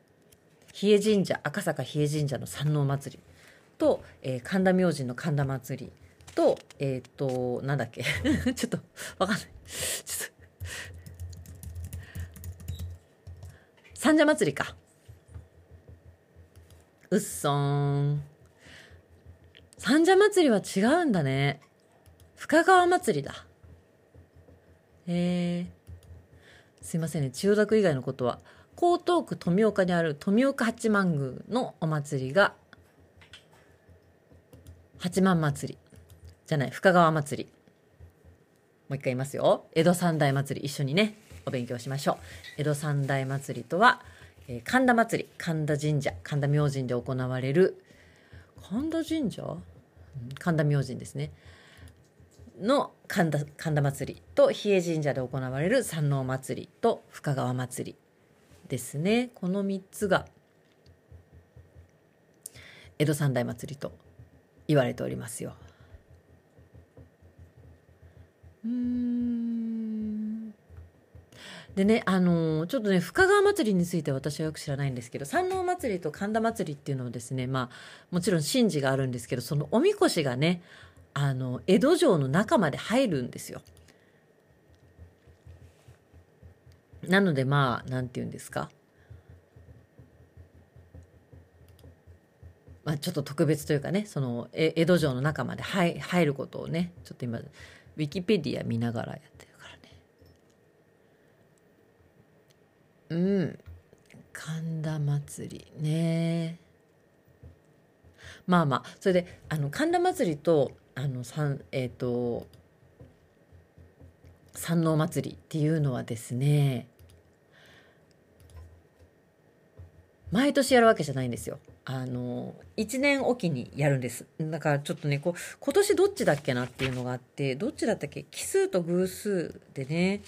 比叡神社、赤坂比叡神社の山王祭りと、えー、神田明神の神田祭りと、えっ、と、なんだっけ ちょっと、わかんない。ちょっと。三社祭りか。うっそーん。三社祭りは違うんだね。深川祭りだ。へえ。すいませんね。千代田区以外のことは。江東区富岡にある富岡八幡宮のお祭りが八幡祭り。じゃない深川祭りもう一回言いますよ江戸三大祭り一緒にねお勉強しましょう江戸三大祭りとは、えー、神田祭り神田神社神田明神で行われる神田神社？神田明神ですねの神田神田祭りと比叡神社で行われる山王祭りと深川祭りですねこの3つが江戸三大祭りと言われておりますよ。うんでねあのちょっとね深川祭りについて私はよく知らないんですけど山王祭りと神田祭りっていうのはですねまあもちろん神事があるんですけどそのおみこしがねあの江戸城の中まで入るんですよ。なのでまあ何て言うんですか。まあ、ちょっと特別というかねその江戸城の中まで入ることをねちょっと今ウィキペディア見ながらやってるからね。うん。神田祭りね。まあまあそれであの神田祭りとあの三えっ、ー、と山王祭りっていうのはですね毎年やるわけじゃないんですよ。あの1年おきにやるんです。だからちょっとねこう今年どっちだっけなっていうのがあってどっちだったっけ？奇数と偶数でね。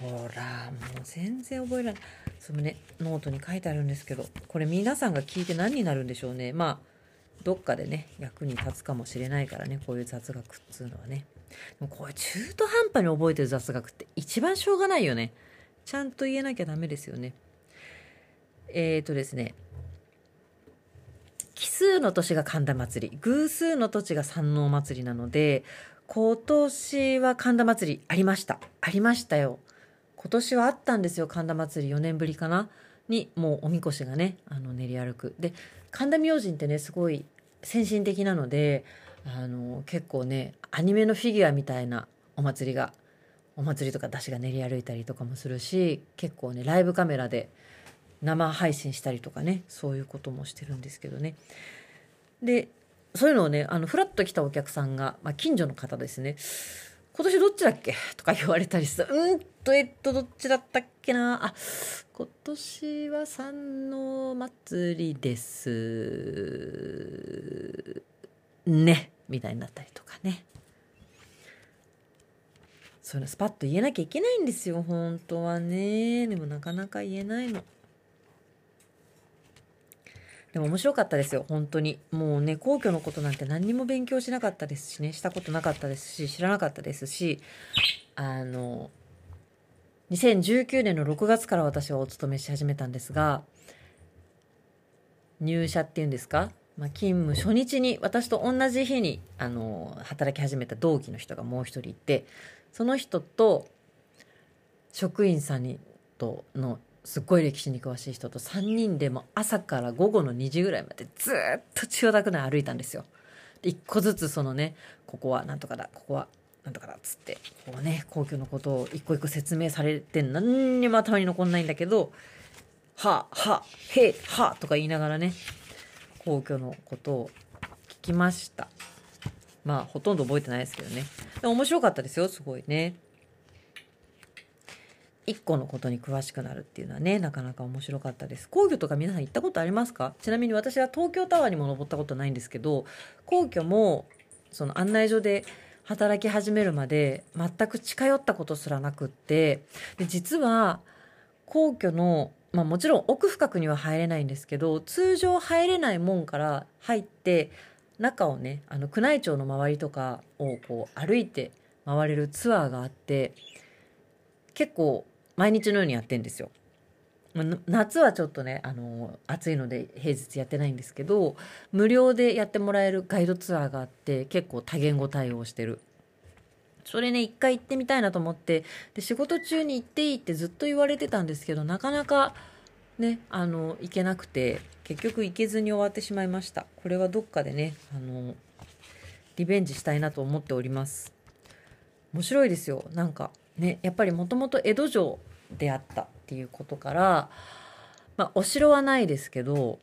ほらもう全然覚えられない。そのねノートに書いてあるんですけどこれ皆さんが聞いて何になるんでしょうね。まあどっかでね役に立つかもしれないからねこういう雑学っつうのはね。でもこういう中途半端に覚えてる雑学って一番しょうがないよね。ちゃんと言えなきゃダメですよね。えっ、ー、とですね。奇数の年が神田祭り。偶数の土地が山王祭りなので今年は神田祭りありました。ありましたよ。今年はあったんですよ神田祭り。4年ぶりかな。にもうおみこしがねあの練り歩く。で神田明神ってねすごい先進的なのであの結構ねアニメのフィギュアみたいなお祭りがお祭りとか出汁が練り歩いたりとかもするし結構ねライブカメラで生配信したりとかねそういうこともしてるんですけどね。でそういうのをねあのフラッと来たお客さんが、まあ、近所の方ですね。今年どっちだっけ？とか言われたりする。うんとえっとどっちだったっけな？あ今年は三の祭りです。ね。みたいになったりとかね。そういうのスパッと言えなきゃいけないんですよ。本当はね。でもなかなか言えないの。でも面白かったですよ、本当に。もうね、皇居のことなんて何にも勉強しなかったですしね、したことなかったですし、知らなかったですし、あの、2019年の6月から私はお勤めし始めたんですが、入社っていうんですか、まあ、勤務初日に私と同じ日にあの働き始めた同期の人がもう一人いてその人と職員さんにとのすっごい歴史に詳しい人と3人でも朝から午後の2時ぐらいまでずっと千代田区内歩いたんですよ。で一個ずつそのねここはなんとかだここはなんとかだっつってこうね皇居のことを一個一個説明されて何にも頭に残んないんだけど「はあはあへえはあ」とか言いながらね皇居のことを聞きました。まあほとんど覚えてないですけどね。面白かったですよすごいね。一個のことに詳しくなるっていうのはねなかなか面白かったです。皇居とか皆さん行ったことありますか？ちなみに私は東京タワーにも登ったことないんですけど皇居もその案内所で働き始めるまで全く近寄ったことすらなくってで実は皇居のまあもちろん奥深くには入れないんですけど通常入れない門から入って中をねあの宮内庁の周りとかをこう歩いて回れるツアーがあって結構毎日のようにやってんですよ。夏はちょっとねあの暑いので平日やってないんですけど無料でやってもらえるガイドツアーがあって結構多言語対応してる。それね一回行ってみたいなと思ってで仕事中に行っていいってずっと言われてたんですけどなかなかねあの行けなくて結局行けずに終わってしまいました。これはどっかでねあのリベンジしたいなと思っております。面白いですよ。なんかねやっぱりもともと江戸城であったっていうことから、まあ、お城はないですけど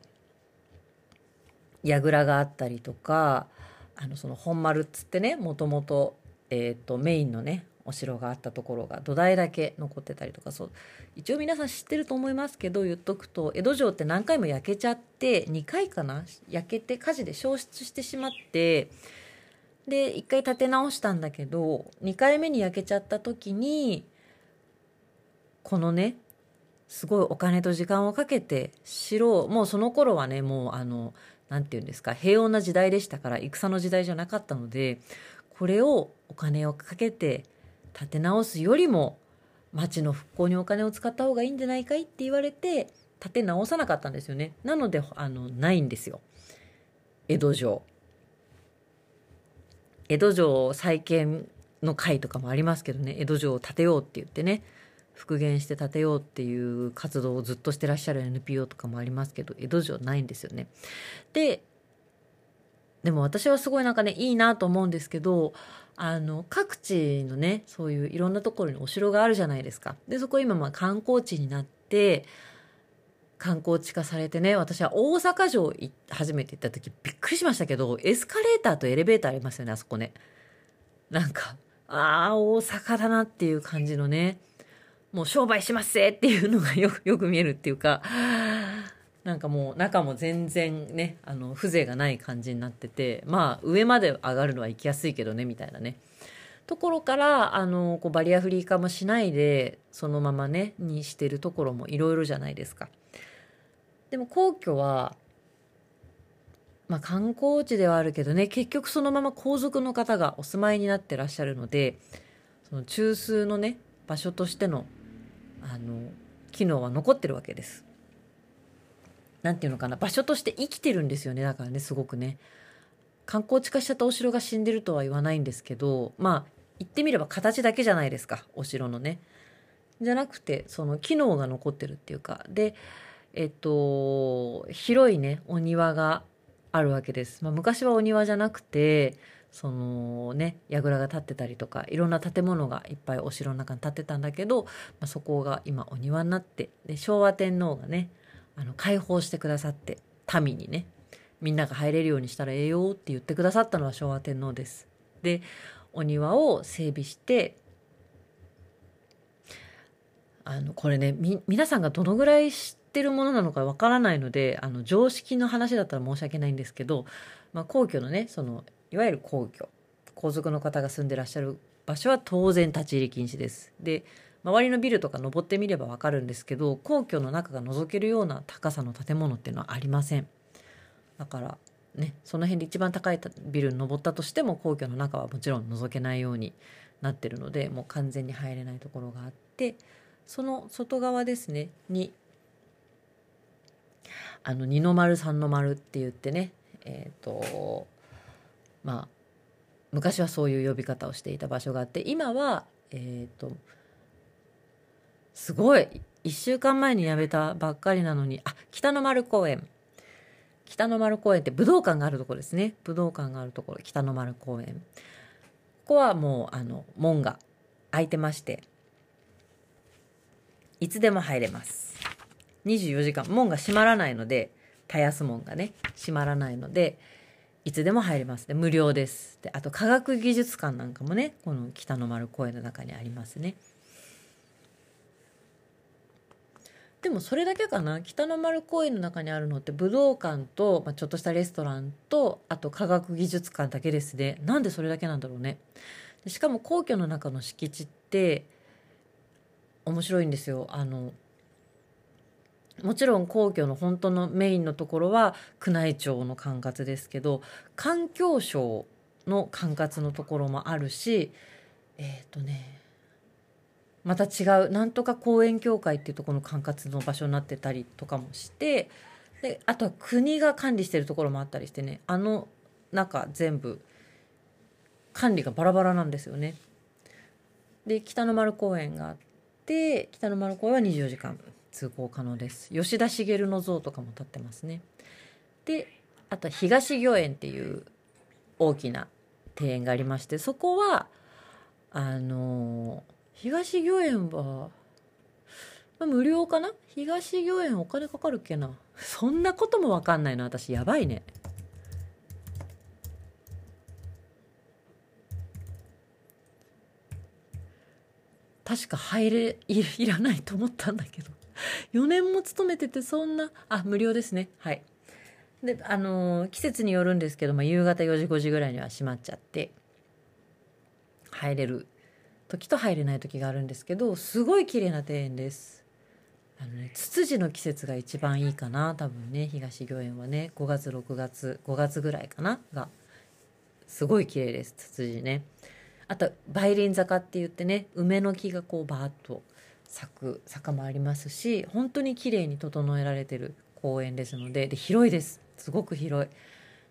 櫓があったりとかあのその本丸っつってねもともと,、えーと、メインのねお城があったところが土台だけ残ってたりとかそう一応皆さん知ってると思いますけど言っとくと江戸城って何回も焼けちゃって2回かな焼けて火事で焼失してしまってで1回建て直したんだけど2回目に焼けちゃった時にこのねすごいお金と時間をかけて城もうその頃はねもうあの何て言うんですか平穏な時代でしたから戦の時代じゃなかったのでこれをお金をかけて建て直すよりも町の復興にお金を使った方がいいんじゃないかいって言われて建て直さなかったんですよね。なのであのないんですよ。江戸城。江戸城再建の会とかもありますけどね江戸城を建てようって言ってね。復元して建てようっていう活動をずっとしてらっしゃる NPO とかもありますけど江戸城ないんですよね。ででも私はすごいなんかねいいなと思うんですけどあの各地のねそういういろんなところにお城があるじゃないですか。でそこ今まあ観光地になって観光地化されてね私は大阪城初めて行った時びっくりしましたけどエスカレーターとエレベーターありますよねあそこねなんかああ大阪だなっていう感じのねもう商売しますぜっていうのがよく よく見えるっていうかなんかもう中も全然ねあの風情がない感じになっててまあ上まで上がるのは行きやすいけどねみたいなねところからあのこうバリアフリー化もしないでそのままねにしてるところもいろいろじゃないですか。でも皇居は、まあ、観光地ではあるけどね結局そのまま皇族の方がお住まいになってらっしゃるのでその中枢のね場所としてのあの機能は残ってるわけです。なんていうのかな場所として生きてるんですよねだからねすごくね。観光地化しちゃったお城が死んでるとは言わないんですけどまあ言ってみれば形だけじゃないですかお城のね。じゃなくてその機能が残ってるっていうかでえっと、広いね、お庭があるわけです。まあ、昔はお庭じゃなくて、そのね、櫓が建ってたりとか、いろんな建物がいっぱいお城の中に建ってたんだけど、まあ、そこが今お庭になって、で昭和天皇がね、あの開放してくださって、民にね、みんなが入れるようにしたらええよって言ってくださったのは昭和天皇です。でお庭を整備してあのこれねみ皆さんがどのぐらい知ってるものなのかわからないのであの常識の話だったら申し訳ないんですけど、まあ、皇居のねそのいわゆる皇居皇族の方が住んでらっしゃる場所は当然立ち入り禁止です。で周りのビルとか登ってみればわかるんですけど皇居の中が覗けるような高さの建物っていうのはありません。だからねその辺で一番高いビルに登ったとしても皇居の中はもちろん覗けないようになってるのでもう完全に入れないところがあってその外側ですねにあの二の丸三の丸って言ってねえっ、ー、とまあ昔はそういう呼び方をしていた場所があって今はえっ、ー、とすごい1週間前に辞めたばっかりなのにあ北の丸公園。北の丸公園って武道館があるところですね。武道館があるところ北の丸公園。ここはもうあの門が開いてましていつでも入れます。24時間。門が閉まらないのでたやす門がね閉まらないのでいつでも入れます。で無料です。であと科学技術館なんかもねこの北の丸公園の中にありますね。でもそれだけかな。北の丸公園の中にあるのって武道館と、まあ、ちょっとしたレストランとあと科学技術館だけですね。なんでそれだけなんだろうね。しかも皇居の中の敷地って面白いんですよ。あのもちろん皇居の本当のメインのところは宮内庁の管轄ですけど環境省の管轄のところもあるしえっ、ー、とねまた違うなんとか公園協会っていうところの管轄の場所になってたりとかもしてであとは国が管理してるところもあったりしてねあの中全部管理がバラバラなんですよね。で北の丸公園があって北の丸公園は24時間通行可能です。吉田茂の像とかも立ってますね。であと東御苑っていう大きな庭園がありましてそこはあの東御苑は、まあ、無料かな？東御苑お金かかるっけな？そんなこともわかんないの私やばいね。確か入れいいらないと思ったんだけど。4年も勤めててそんなあ無料ですね。はい。であのー、季節によるんですけど、まあ、夕方4時5時ぐらいには閉まっちゃって入れる時と入れない時があるんですけどすごい綺麗な庭園です。あのねツツジの季節が一番いいかな多分ね東御苑はね。5月6月5月ぐらいかながすごい綺麗ですツツジね。あと梅林坂って言ってね梅の木がこうバーッと咲く坂もありますし本当に綺麗に整えられてる公園ですのでで広いです。すごく広い。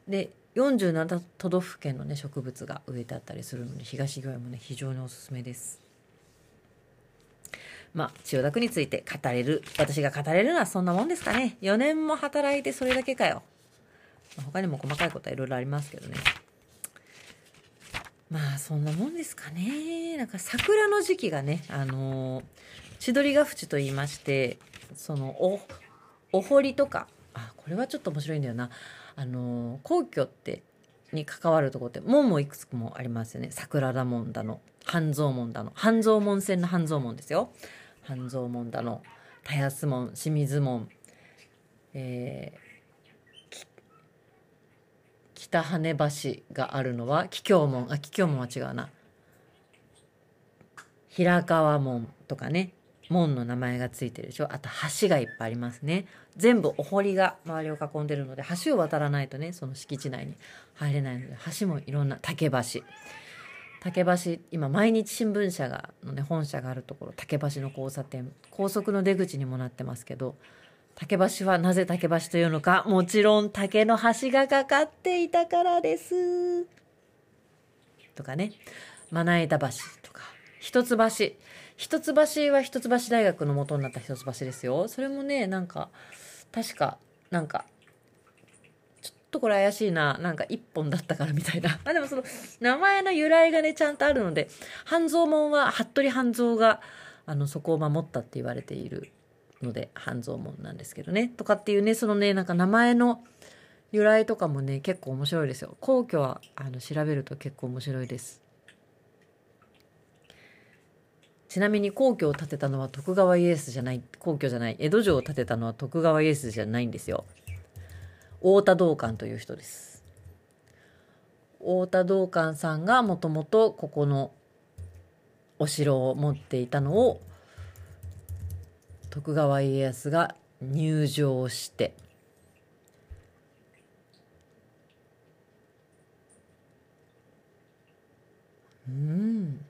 で47都道府県のね植物が植えてあったりするので東御苑もね非常におすすめです。まあ千代田区について語れる私が語れるのはそんなもんですかね。4年も働いてそれだけかよ、まあ、他にも細かいことはいろいろありますけどね。まあそんなもんですかね。なんか桜の時期がねあのー、千鳥ヶ淵と言いましてそのおお堀とかあこれはちょっと面白いんだよな。あの皇居ってに関わるとこって門もいくつもありますよね。桜田門だの半蔵門だの半蔵門線の半蔵門ですよ。半蔵門だの田安門清水門、えー、北羽橋があるのは桔梗門。あ桔梗門は違うな。平川門とかね。門の名前がついてるでしょ？あと橋がいっぱいありますね。全部お堀が周りを囲んでるので橋を渡らないとねその敷地内に入れないので橋もいろんな竹橋。竹橋今毎日新聞社がのね本社があるところ竹橋の交差点高速の出口にもなってますけど竹橋はなぜ竹橋というのかもちろん竹の橋がかかっていたからです。とかね。まな板橋とか。一橋。一橋は一橋大学の元になった一橋ですよ。それもねなんか確かなんかちょっとこれ怪しいななんか一本だったからみたいな。あでもその名前の由来がねちゃんとあるので半蔵門は服部半蔵があのそこを守ったって言われているので半蔵門なんですけどね。とかっていうねそのねなんか名前の由来とかもね結構面白いですよ。皇居はあの調べると結構面白いです。ちなみに皇居を建てたのは徳川家康じゃない皇居じゃない江戸城を建てたのは徳川家康じゃないんですよ。太田道館という人です。太田道館さんがもともとここのお城を持っていたのを徳川家康が入城して。うん。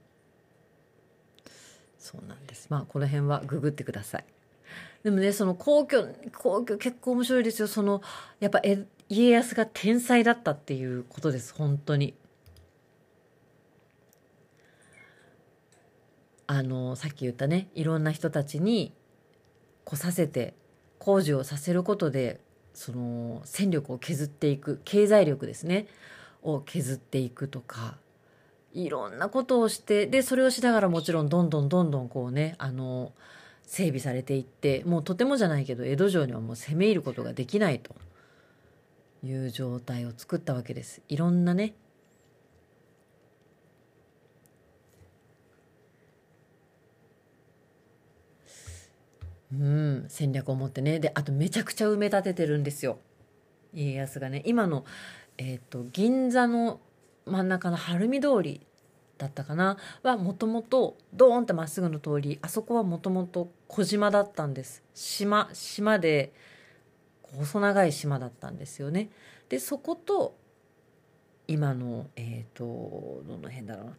そうなんです。まあこの辺はググってください。でもねその皇居皇居結構面白いですよ。そのやっぱ家康が天才だったっていうことです。本当に。あのさっき言ったねいろんな人たちに来させて工事をさせることでその戦力を削っていく経済力ですねを削っていくとかいろんなことをしてでそれをしながらもちろんどんどんどんどんこうねあの整備されていってもうとてもじゃないけど江戸城にはもう攻め入ることができないという状態を作ったわけです。いろんなね。うん戦略を持ってね。であとめちゃくちゃ埋め立ててるんですよ。家康がね。今の、えーと、銀座の真ん中の晴海通りだったかな？はもともとドーンってまっすぐの通りあそこはもともと小島だったんです。島島で細長い島だったんですよね。でそこと今のえっ、ー、とどの辺だろうな？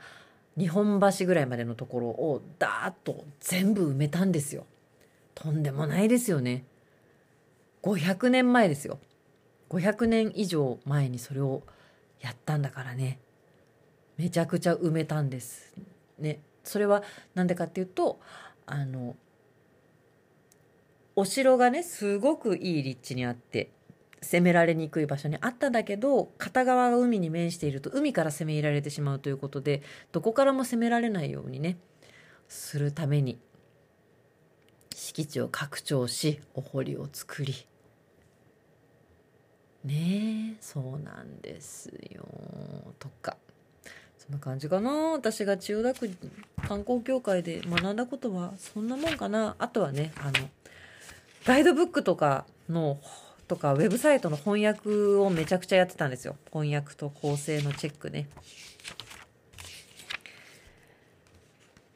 日本橋ぐらいまでのところをダーッと全部埋めたんですよ。とんでもないですよね。500年前ですよ。500年以上前にそれをやったんだからね。めちゃくちゃ埋めたんです。ね。それは何でかっていうとあのお城がねすごくいい立地にあって攻められにくい場所にあったんだけど片側が海に面していると海から攻め入られてしまうということでどこからも攻められないようにねするために敷地を拡張しお堀を作りねえそうなんですよ。とか。そんな感じかな。私が千代田区観光協会で学んだことはそんなもんかな。あとはねあのガイドブックとかのとかウェブサイトの翻訳をめちゃくちゃやってたんですよ。翻訳と構成のチェックね。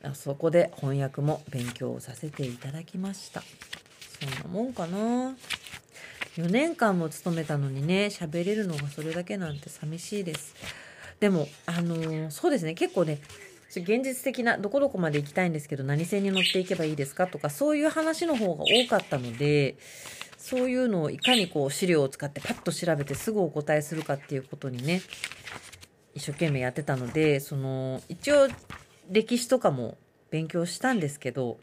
あそこで翻訳も勉強させていただきました。そんなもんかな。4年間も勤めたのにね喋れるのがそれだけなんて寂しいです。でもあのー、そうですね。結構ね現実的などこどこまで行きたいんですけど何線に乗っていけばいいですか？とかそういう話の方が多かったのでそういうのをいかにこう資料を使ってパッと調べてすぐお答えするかっていうことにね一生懸命やってたのでその一応歴史とかも勉強したんですけど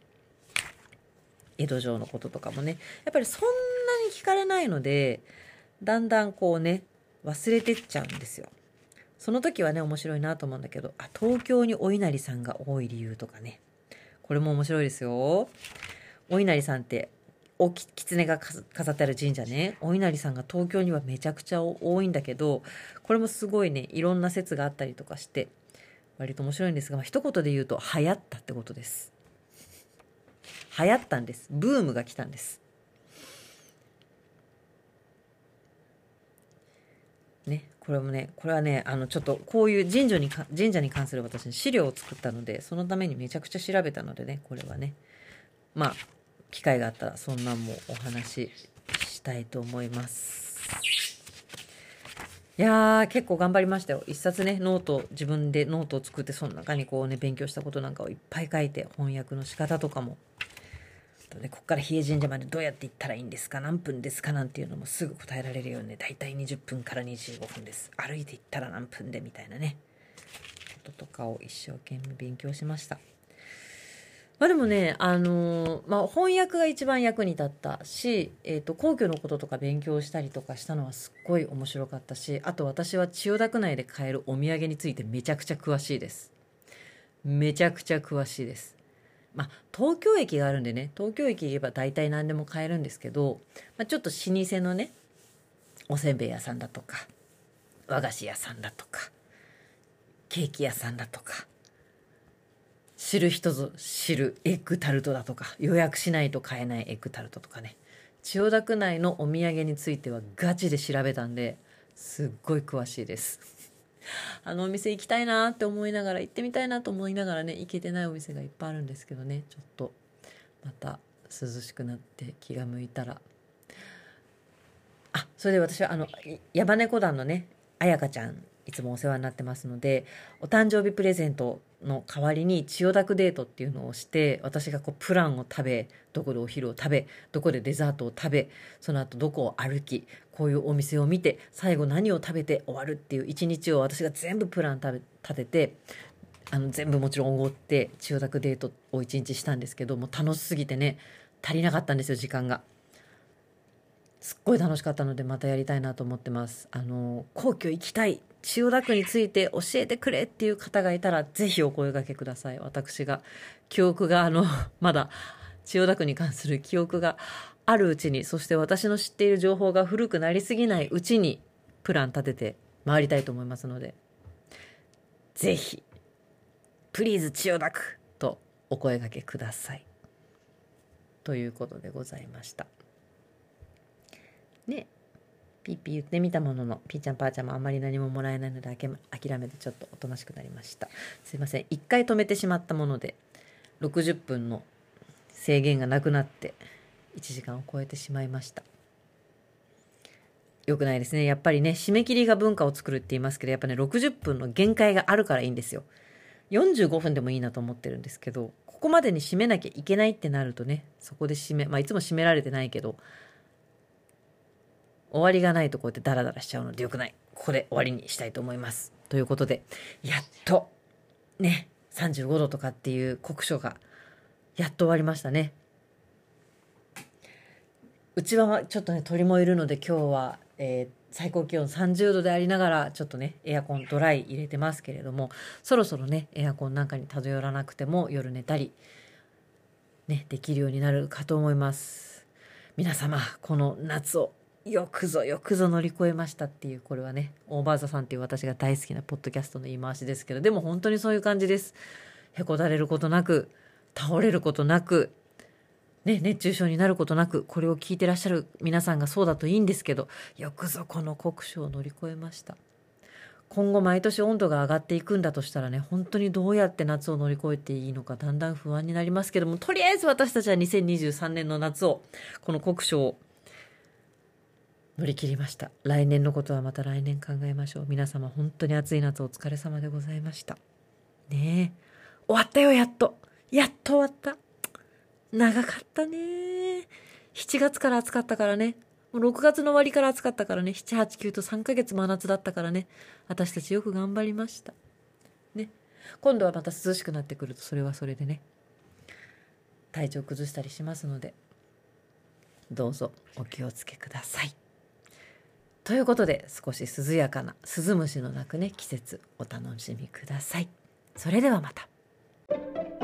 江戸城のこととかもね。やっぱりそんに聞かれないのでだんだんこうね忘れてっちゃうんですよ。その時はね面白いなと思うんだけどあ東京にお稲荷さんが多い理由とかね。これも面白いですよ。お稲荷さんっておき狐が飾ってある神社ね。お稲荷さんが東京にはめちゃくちゃ多いんだけどこれもすごいねいろんな説があったりとかして割と面白いんですが、まあ、一言で言うと流行ったってことです。流行ったんです。ブームが来たんです。ねこれもねこれはねあのちょっとこういう神社に神社に関する私に資料を作ったのでそのためにめちゃくちゃ調べたのでねこれはね。まあ機会があったらそんなんもお話ししたいと思います。いやー結構頑張りましたよ。一冊ねノート自分でノートを作ってその中にこうね勉強したことなんかをいっぱい書いて翻訳の仕方とかもとね、ここから日枝神社までどうやって行ったらいいんですか何分ですかなんていうのもすぐ答えられるようにね、だいたい20分から25分です。歩いて行ったら何分でみたいなね、こととかを一生懸命勉強しました。まあでもね、あのー、まあ翻訳が一番役に立ったし、えっ、ー、と、皇居のこととか勉強したりとかしたのはすっごい面白かったし、あと私は千代田区内で買えるお土産についてめちゃくちゃ詳しいです。めちゃくちゃ詳しいです。まあ、東京駅があるんでね東京駅行けば大体何でも買えるんですけど、まあ、ちょっと老舗のねおせんべい屋さんだとか和菓子屋さんだとかケーキ屋さんだとか知る人ぞ知るエッグタルトだとか予約しないと買えないエッグタルトとかね千代田区内のお土産についてはガチで調べたんですっごい詳しいです。あのお店行きたいなって思いながら行ってみたいなと思いながらね行けてないお店がいっぱいあるんですけどねちょっとまた涼しくなって気が向いたら。あそれで私はあのヤバネコ団のね彩香ちゃんいつもお世話になってますのでお誕生日プレゼントの代わりに千代田区デートっていうのをして私がこうプランを食べどこでお昼を食べどこでデザートを食べその後どこを歩きこういうお店を見て最後何を食べて終わるっていう一日を私が全部プラン立ててあの全部もちろんおごって千代田区デートを一日したんですけども楽しすぎてね足りなかったんですよ時間が。すっごい楽しかったのでまたやりたいなと思ってます。あの皇居行きたい千代田区について教えてくれっていう方がいたらぜひお声掛けください私が記憶があのまだ千代田区に関する記憶があるうちにそして私の知っている情報が古くなりすぎないうちにプラン立てて回りたいと思いますのでぜひプリーズ千代田区とお声掛けください。ということでございました。ねピーピー言ってみたもののピーちゃんパーちゃんもあんまり何ももらえないので諦めてちょっとおとなしくなりました。すいません。一回止めてしまったもので60分の制限がなくなって1時間を超えてしまいましたよくないですねやっぱりね締め切りが文化を作るって言いますけどやっぱね60分の限界があるからいいんですよ45分でもいいなと思ってるんですけどここまでに締めなきゃいけないってなるとねそこで締めまあいつも締められてないけど終わりがないとこうやってダラダラしちゃうのでよくない。ここで終わりにしたいと思います。ということで、やっと、ね、35度とかっていう酷暑が、やっと終わりましたね。うちはちょっとね、鳥もいるので今日は、えー、最高気温30度でありながら、ちょっとね、エアコンドライ入れてますけれども、そろそろね、エアコンなんかに漂らなくても夜寝たり、ね、できるようになるかと思います。皆様、この夏をよくぞよくぞ乗り越えましたっていうこれはねオーバーザさんっていう私が大好きなポッドキャストの言い回しですけどでも本当にそういう感じですへこたれることなく倒れることなくね、熱中症になることなくこれを聞いてらっしゃる皆さんがそうだといいんですけどよくぞこの酷暑を乗り越えました。今後毎年温度が上がっていくんだとしたらね本当にどうやって夏を乗り越えていいのかだんだん不安になりますけどもとりあえず私たちは2023年の夏をこの酷暑を乗り切りました。来年のことはまた来年考えましょう。皆様本当に暑い夏お疲れ様でございました。ねえ。終わったよやっと。やっと終わった。長かったね。7月から暑かったからね。もう6月の終わりから暑かったからね。789と3ヶ月真夏だったからね。私たちよく頑張りました。ね。今度はまた涼しくなってくるとそれはそれでね。体調崩したりしますので。どうぞお気をつけください。ということで少し涼やかな鈴虫の鳴くね季節お楽しみください。それではまた。